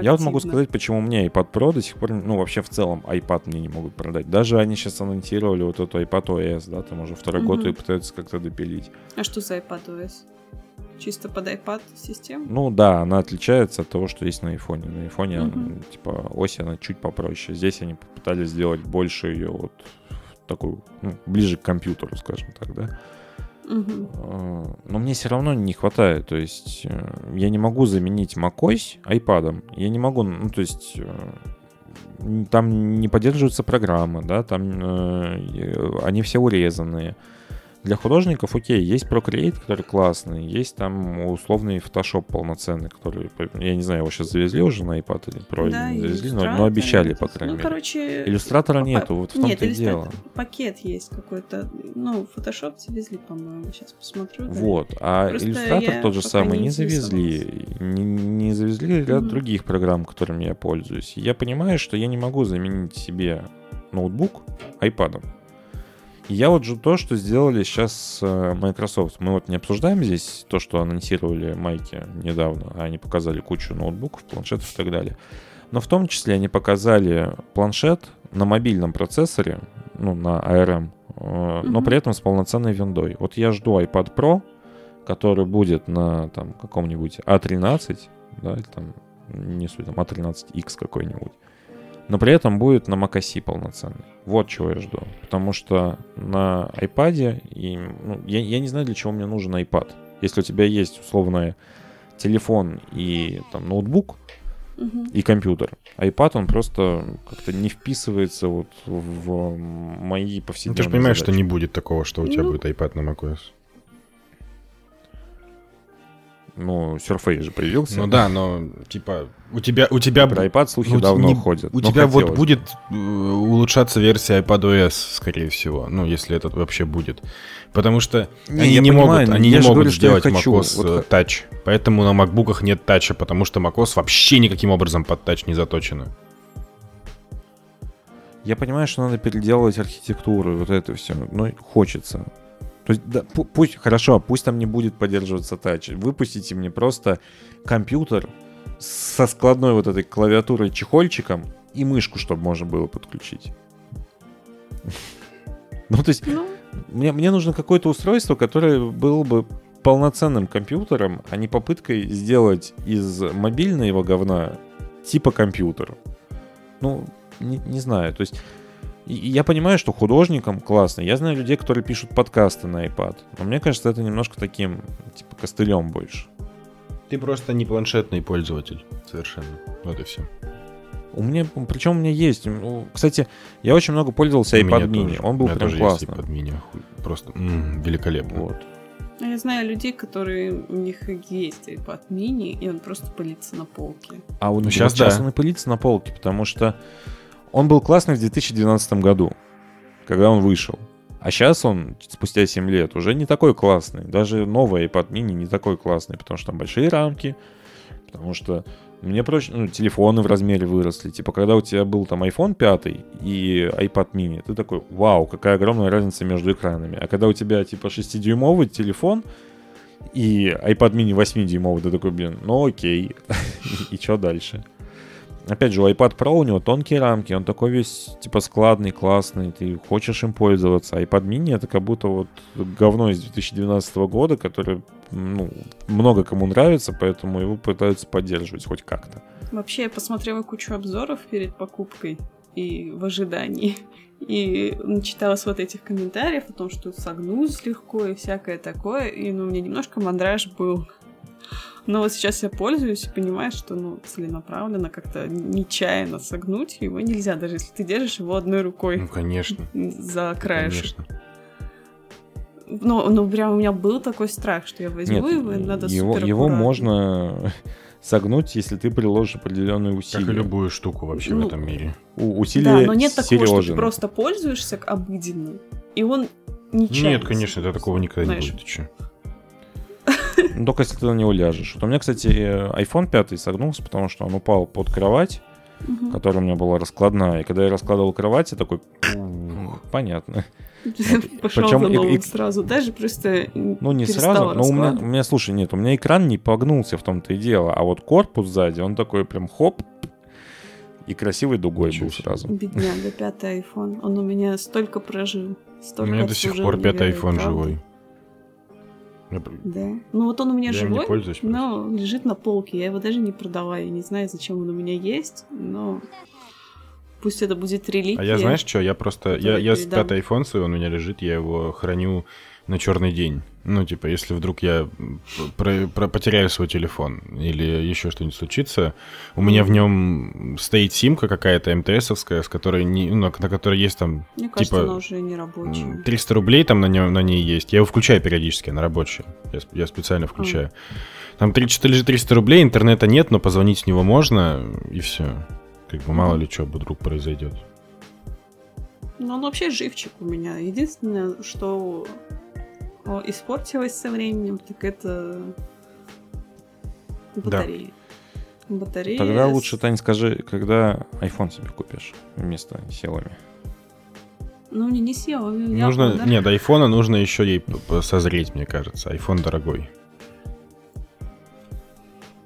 Я вот могу сказать, почему меня iPad Pro до сих пор, ну, вообще в целом iPad мне не могут продать. Даже они сейчас анонсировали вот эту iPad OS, да, там уже второй угу. год и пытаются как-то допилить. А что за iPad OS? Чисто под iPad систему? Ну да, она отличается от того, что есть на iPhone. На iPhone, она, типа, ось она чуть попроще. Здесь они попытались сделать больше ее вот такую, ну, ближе к компьютеру, скажем так, да. Uh-huh. Но мне все равно не хватает. То есть э, я не могу заменить macOS iPad. Я не могу, ну, то есть э, там не поддерживаются программы, да, там э, они все урезанные. Для художников, окей, есть Procreate, который классный, есть там условный Photoshop полноценный, который, я не знаю, его сейчас завезли уже на iPad или Pro, да, не завезли, но, но обещали, по крайней ну, мере. короче... Иллюстратора нету, вот в том-то Нет, и дело. пакет есть какой-то, ну, Photoshop завезли, по-моему, сейчас посмотрю. Вот, а Просто иллюстратор тот же самый не, завезли, не, не завезли ряд mm-hmm. других программ, которыми я пользуюсь. Я понимаю, что я не могу заменить себе ноутбук iPad. Я вот же то, что сделали сейчас э, Microsoft. Мы вот не обсуждаем здесь то, что анонсировали майки недавно, а они показали кучу ноутбуков, планшетов и так далее. Но в том числе они показали планшет на мобильном процессоре, ну, на ARM, mm-hmm. но при этом с полноценной виндой. Вот я жду iPad Pro, который будет на там каком-нибудь A13, а да, или там, не суть, там A13X а какой-нибудь но при этом будет на macOS полноценный. Вот чего я жду. Потому что на iPad, и, ну, я, я не знаю, для чего мне нужен iPad. Если у тебя есть условно телефон и там ноутбук, uh-huh. и компьютер. iPad, он просто как-то не вписывается вот в мои повседневные ну, Ты же понимаешь, задачи. что не будет такого, что у тебя ну... будет iPad на macOS. Ну, Surface же появился. Ну да, но типа у тебя у тебя Про iPad слухи ну, давно не- ходят. У тебя вот хотелось бы. будет э, улучшаться версия iPadOS, скорее всего. Ну, если это вообще будет. Потому что Не, они не понимаю, могут, они не могут говорю, сделать macOS Вот э, Touch. Поэтому на макбуках нет тача, потому что macOS вообще никаким образом под тач не заточена. Я понимаю, что надо переделывать архитектуру, вот это все, но хочется. То есть, да, пу- пусть, хорошо, пусть там не будет поддерживаться тач. Выпустите мне просто компьютер со складной вот этой клавиатурой чехольчиком и мышку, чтобы можно было подключить. Ну, то есть, Ну, мне, мне нужно какое-то устройство, которое было бы полноценным компьютером, а не попыткой сделать из мобильного говна типа компьютер. Ну, не, не знаю. То есть, я понимаю, что художникам классно. Я знаю людей, которые пишут подкасты на iPad. Но мне кажется, это немножко таким, типа, костылем больше. Ты просто не планшетный пользователь. Совершенно. Вот и все. У меня, причем у меня есть. ну, Кстати, я очень много пользовался iPad mini. Он был прям классный. iPad mini. Просто м, великолепно. Вот. а я знаю людей, которые у них есть iPad mini, и он просто пылится на полке. А он Ну, сейчас, сейчас да. он и пылится на полке, потому что он был классный в 2012 году, когда он вышел. А сейчас он, спустя 7 лет, уже не такой классный. Даже новый iPad mini не такой классный, потому что там большие рамки, потому что мне проще, ну, телефоны в размере выросли. Типа, когда у тебя был там iPhone 5 и iPad mini, ты такой, вау, какая огромная разница между экранами. А когда у тебя, типа, 6-дюймовый телефон и iPad mini 8-дюймовый, ты такой, блин, ну окей. И что дальше? Опять же, у iPad Pro у него тонкие рамки, он такой весь, типа, складный, классный, ты хочешь им пользоваться. А iPad mini это как будто вот говно из 2012 года, которое, ну, много кому нравится, поэтому его пытаются поддерживать хоть как-то. Вообще, я посмотрела кучу обзоров перед покупкой и в ожидании. И начиталась вот этих комментариев о том, что согнусь легко и всякое такое. И ну, меня немножко мандраж был. Но вот сейчас я пользуюсь и понимаю, что ну, целенаправленно как-то нечаянно согнуть его нельзя, даже если ты держишь его одной Ну, рукой конечно. за краешек. Конечно. Ну, ну, прям у меня был такой страх, что я возьму Нет, его, и надо его, супер его можно согнуть, если ты приложишь определенные Как усилия. и любую штуку вообще в Ну, этом мире. У- усилия Да, но нет такого, что ты просто пользуешься обыденно, и он нечаянно. Нет, конечно, это такого никогда Знаешь. не будет. Ты? Ну, только если ты на него ляжешь. Вот у меня, кстати, э, iPhone 5 согнулся, потому что он упал под кровать, Мгм. которая у меня была раскладная. И когда я раскладывал кровать, я такой, «Ух, понятно. Пошел Причём за и- новым и- сразу, даже просто Ну, не сразу, но у меня, у меня, слушай, нет, у меня экран не погнулся в том-то и дело, а вот корпус сзади, он такой прям хоп, и красивой дугой Ничего был сразу. Бедняга, пятый iPhone. Он у меня столько прожил. У Столько меня до сих пор пятый iPhone правда. живой. Пр- Да. Ну вот он у меня Я им не живой, пользуюсь просто. но лежит на полке. Я его даже не продала. Я не знаю, зачем он у меня есть, но пусть это будет реликвия. А я знаешь что, я просто, я, я пятый iPhone свой, он у меня лежит, я его храню на черный день. Ну, типа, если вдруг я про- про- потеряю свой телефон или еще что-нибудь случится, у меня в нем стоит симка какая-то МТСовская, с которой не, ну, на, на которой есть там Мне кажется, типа, она уже не рабочая. м, 300 рублей там на, нем, на ней есть. Я его включаю периодически, она рабочая. Я, я специально включаю. Там 3, что лежит 300 рублей, интернета нет, но позвонить с него можно, и все. Как бы мало ли что вдруг произойдет. Ну, он вообще живчик у меня. Единственное, что испортилось со временем, так это батарея. Батарея. Тогда с- лучше, Тань, скажи, когда iPhone себе купишь вместо Xiaomi. Ну, не, не у меня Нужно, Honor. нет, айфона нужно еще ей созреть, мне кажется. Айфон дорогой.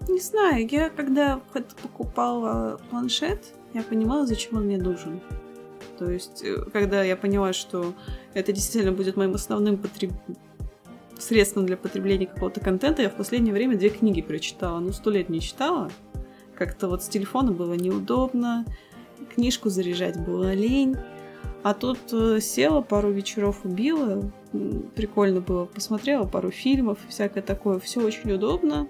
Не знаю, я когда покупала планшет, я понимала, зачем он мне нужен. То есть, э, когда я поняла, что это действительно будет моим основным потреб- средством для потребления какого-то контента, я в последнее время две книги прочитала. Ну, сто лет не читала. Как-то вот с телефона было неудобно, книжку заряжать было лень. А тут э, села, пару вечеров убила, прикольно было, посмотрела пару фильмов, всякое такое, все очень удобно.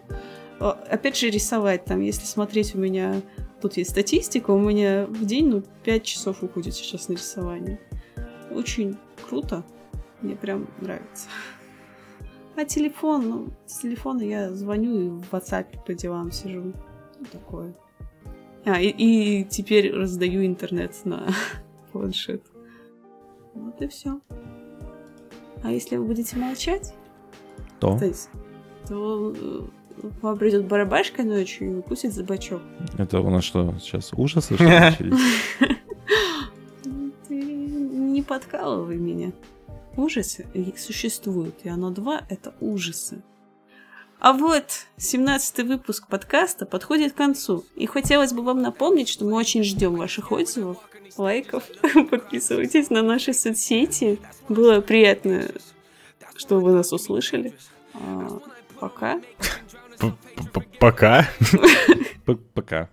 А, Опять же, рисовать там, если смотреть у меня, тут есть статистика, у меня в день, ну, 5 часов уходит сейчас на рисование. Очень круто, мне прям нравится. А телефон, ну, с телефона я звоню и в WhatsApp по делам сижу. Ну, такое. А, и, и теперь раздаю интернет на планшет. Вот и все. А если вы будете молчать, То? то, есть, то э, вам придет барабашка ночью и укусит за бачок. Это у нас что, сейчас ужасы что начались? Ты не подкалывай меня. Ужасы существуют, и оно два — это ужасы. А вот 17 выпуск подкаста подходит к концу. И хотелось бы вам напомнить, что мы очень ждем ваших отзывов, лайков. Подписывайтесь на наши соцсети. Было приятно, что вы нас услышали. А, пока. Пока. Пока.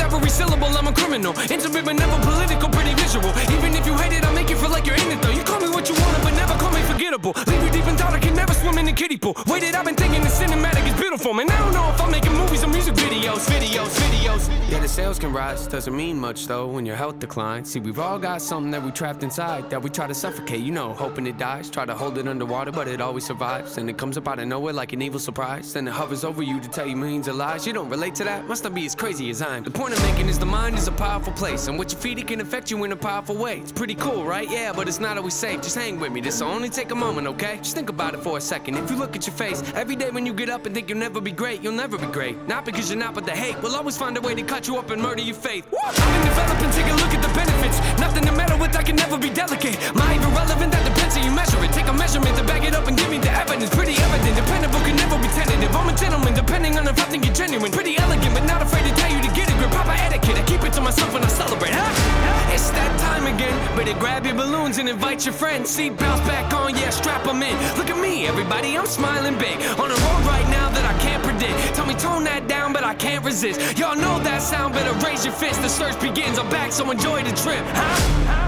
Every syllable, I'm a criminal. Intimate but never political, pretty visual. Even if you hate it, I'll make you feel like you're in it though. You call me what you want, but never call me forgettable. Leave you deep in thought, I can never swim in the kiddie pool. Waited, I've been thinking the cinematic is beautiful, man. I don't know if I'm making movies or music videos, videos, videos. Yeah, the sales can rise, doesn't mean much though when your health declines. See, we've all got something that we trapped inside that we try to suffocate, you know, hoping it dies. Try to hold it underwater, but it always survives. And it comes up out of nowhere like an evil surprise. Then it hovers over you to tell you millions of lies. You don't relate to that? Must not be as crazy as I'm. The point I'm making is the mind is a powerful place, and what you feed it can affect you in a powerful way. It's pretty cool, right? Yeah, but it's not always safe. Just hang with me. This'll only take a moment, okay? Just think about it for a second. If you look at your face every day when you get up and think you'll never be great, you'll never be great. Not because you're not, but the hate will always find a way to cut you up and murder your faith. I've been developing, take a look at the benefits. Nothing to meddle with, I can never be delicate. My irrelevant, that depends how you measure. Take a measurement to back it up and give me the evidence. Pretty evident, dependable can never be tentative. I'm a gentleman, depending on if I think you're genuine. Pretty elegant, but not afraid to tell you to get it. Grip proper etiquette, I keep it to myself when I celebrate. It's that time again. Better grab your balloons and invite your friends. See, belts back on, yeah, strap them in. Look at me, everybody, I'm smiling big. On a road right now that I can't predict. Tell me tone that down, but I can't resist. Y'all know that sound, better raise your fist. The search begins, I'm back, so enjoy the trip. Huh?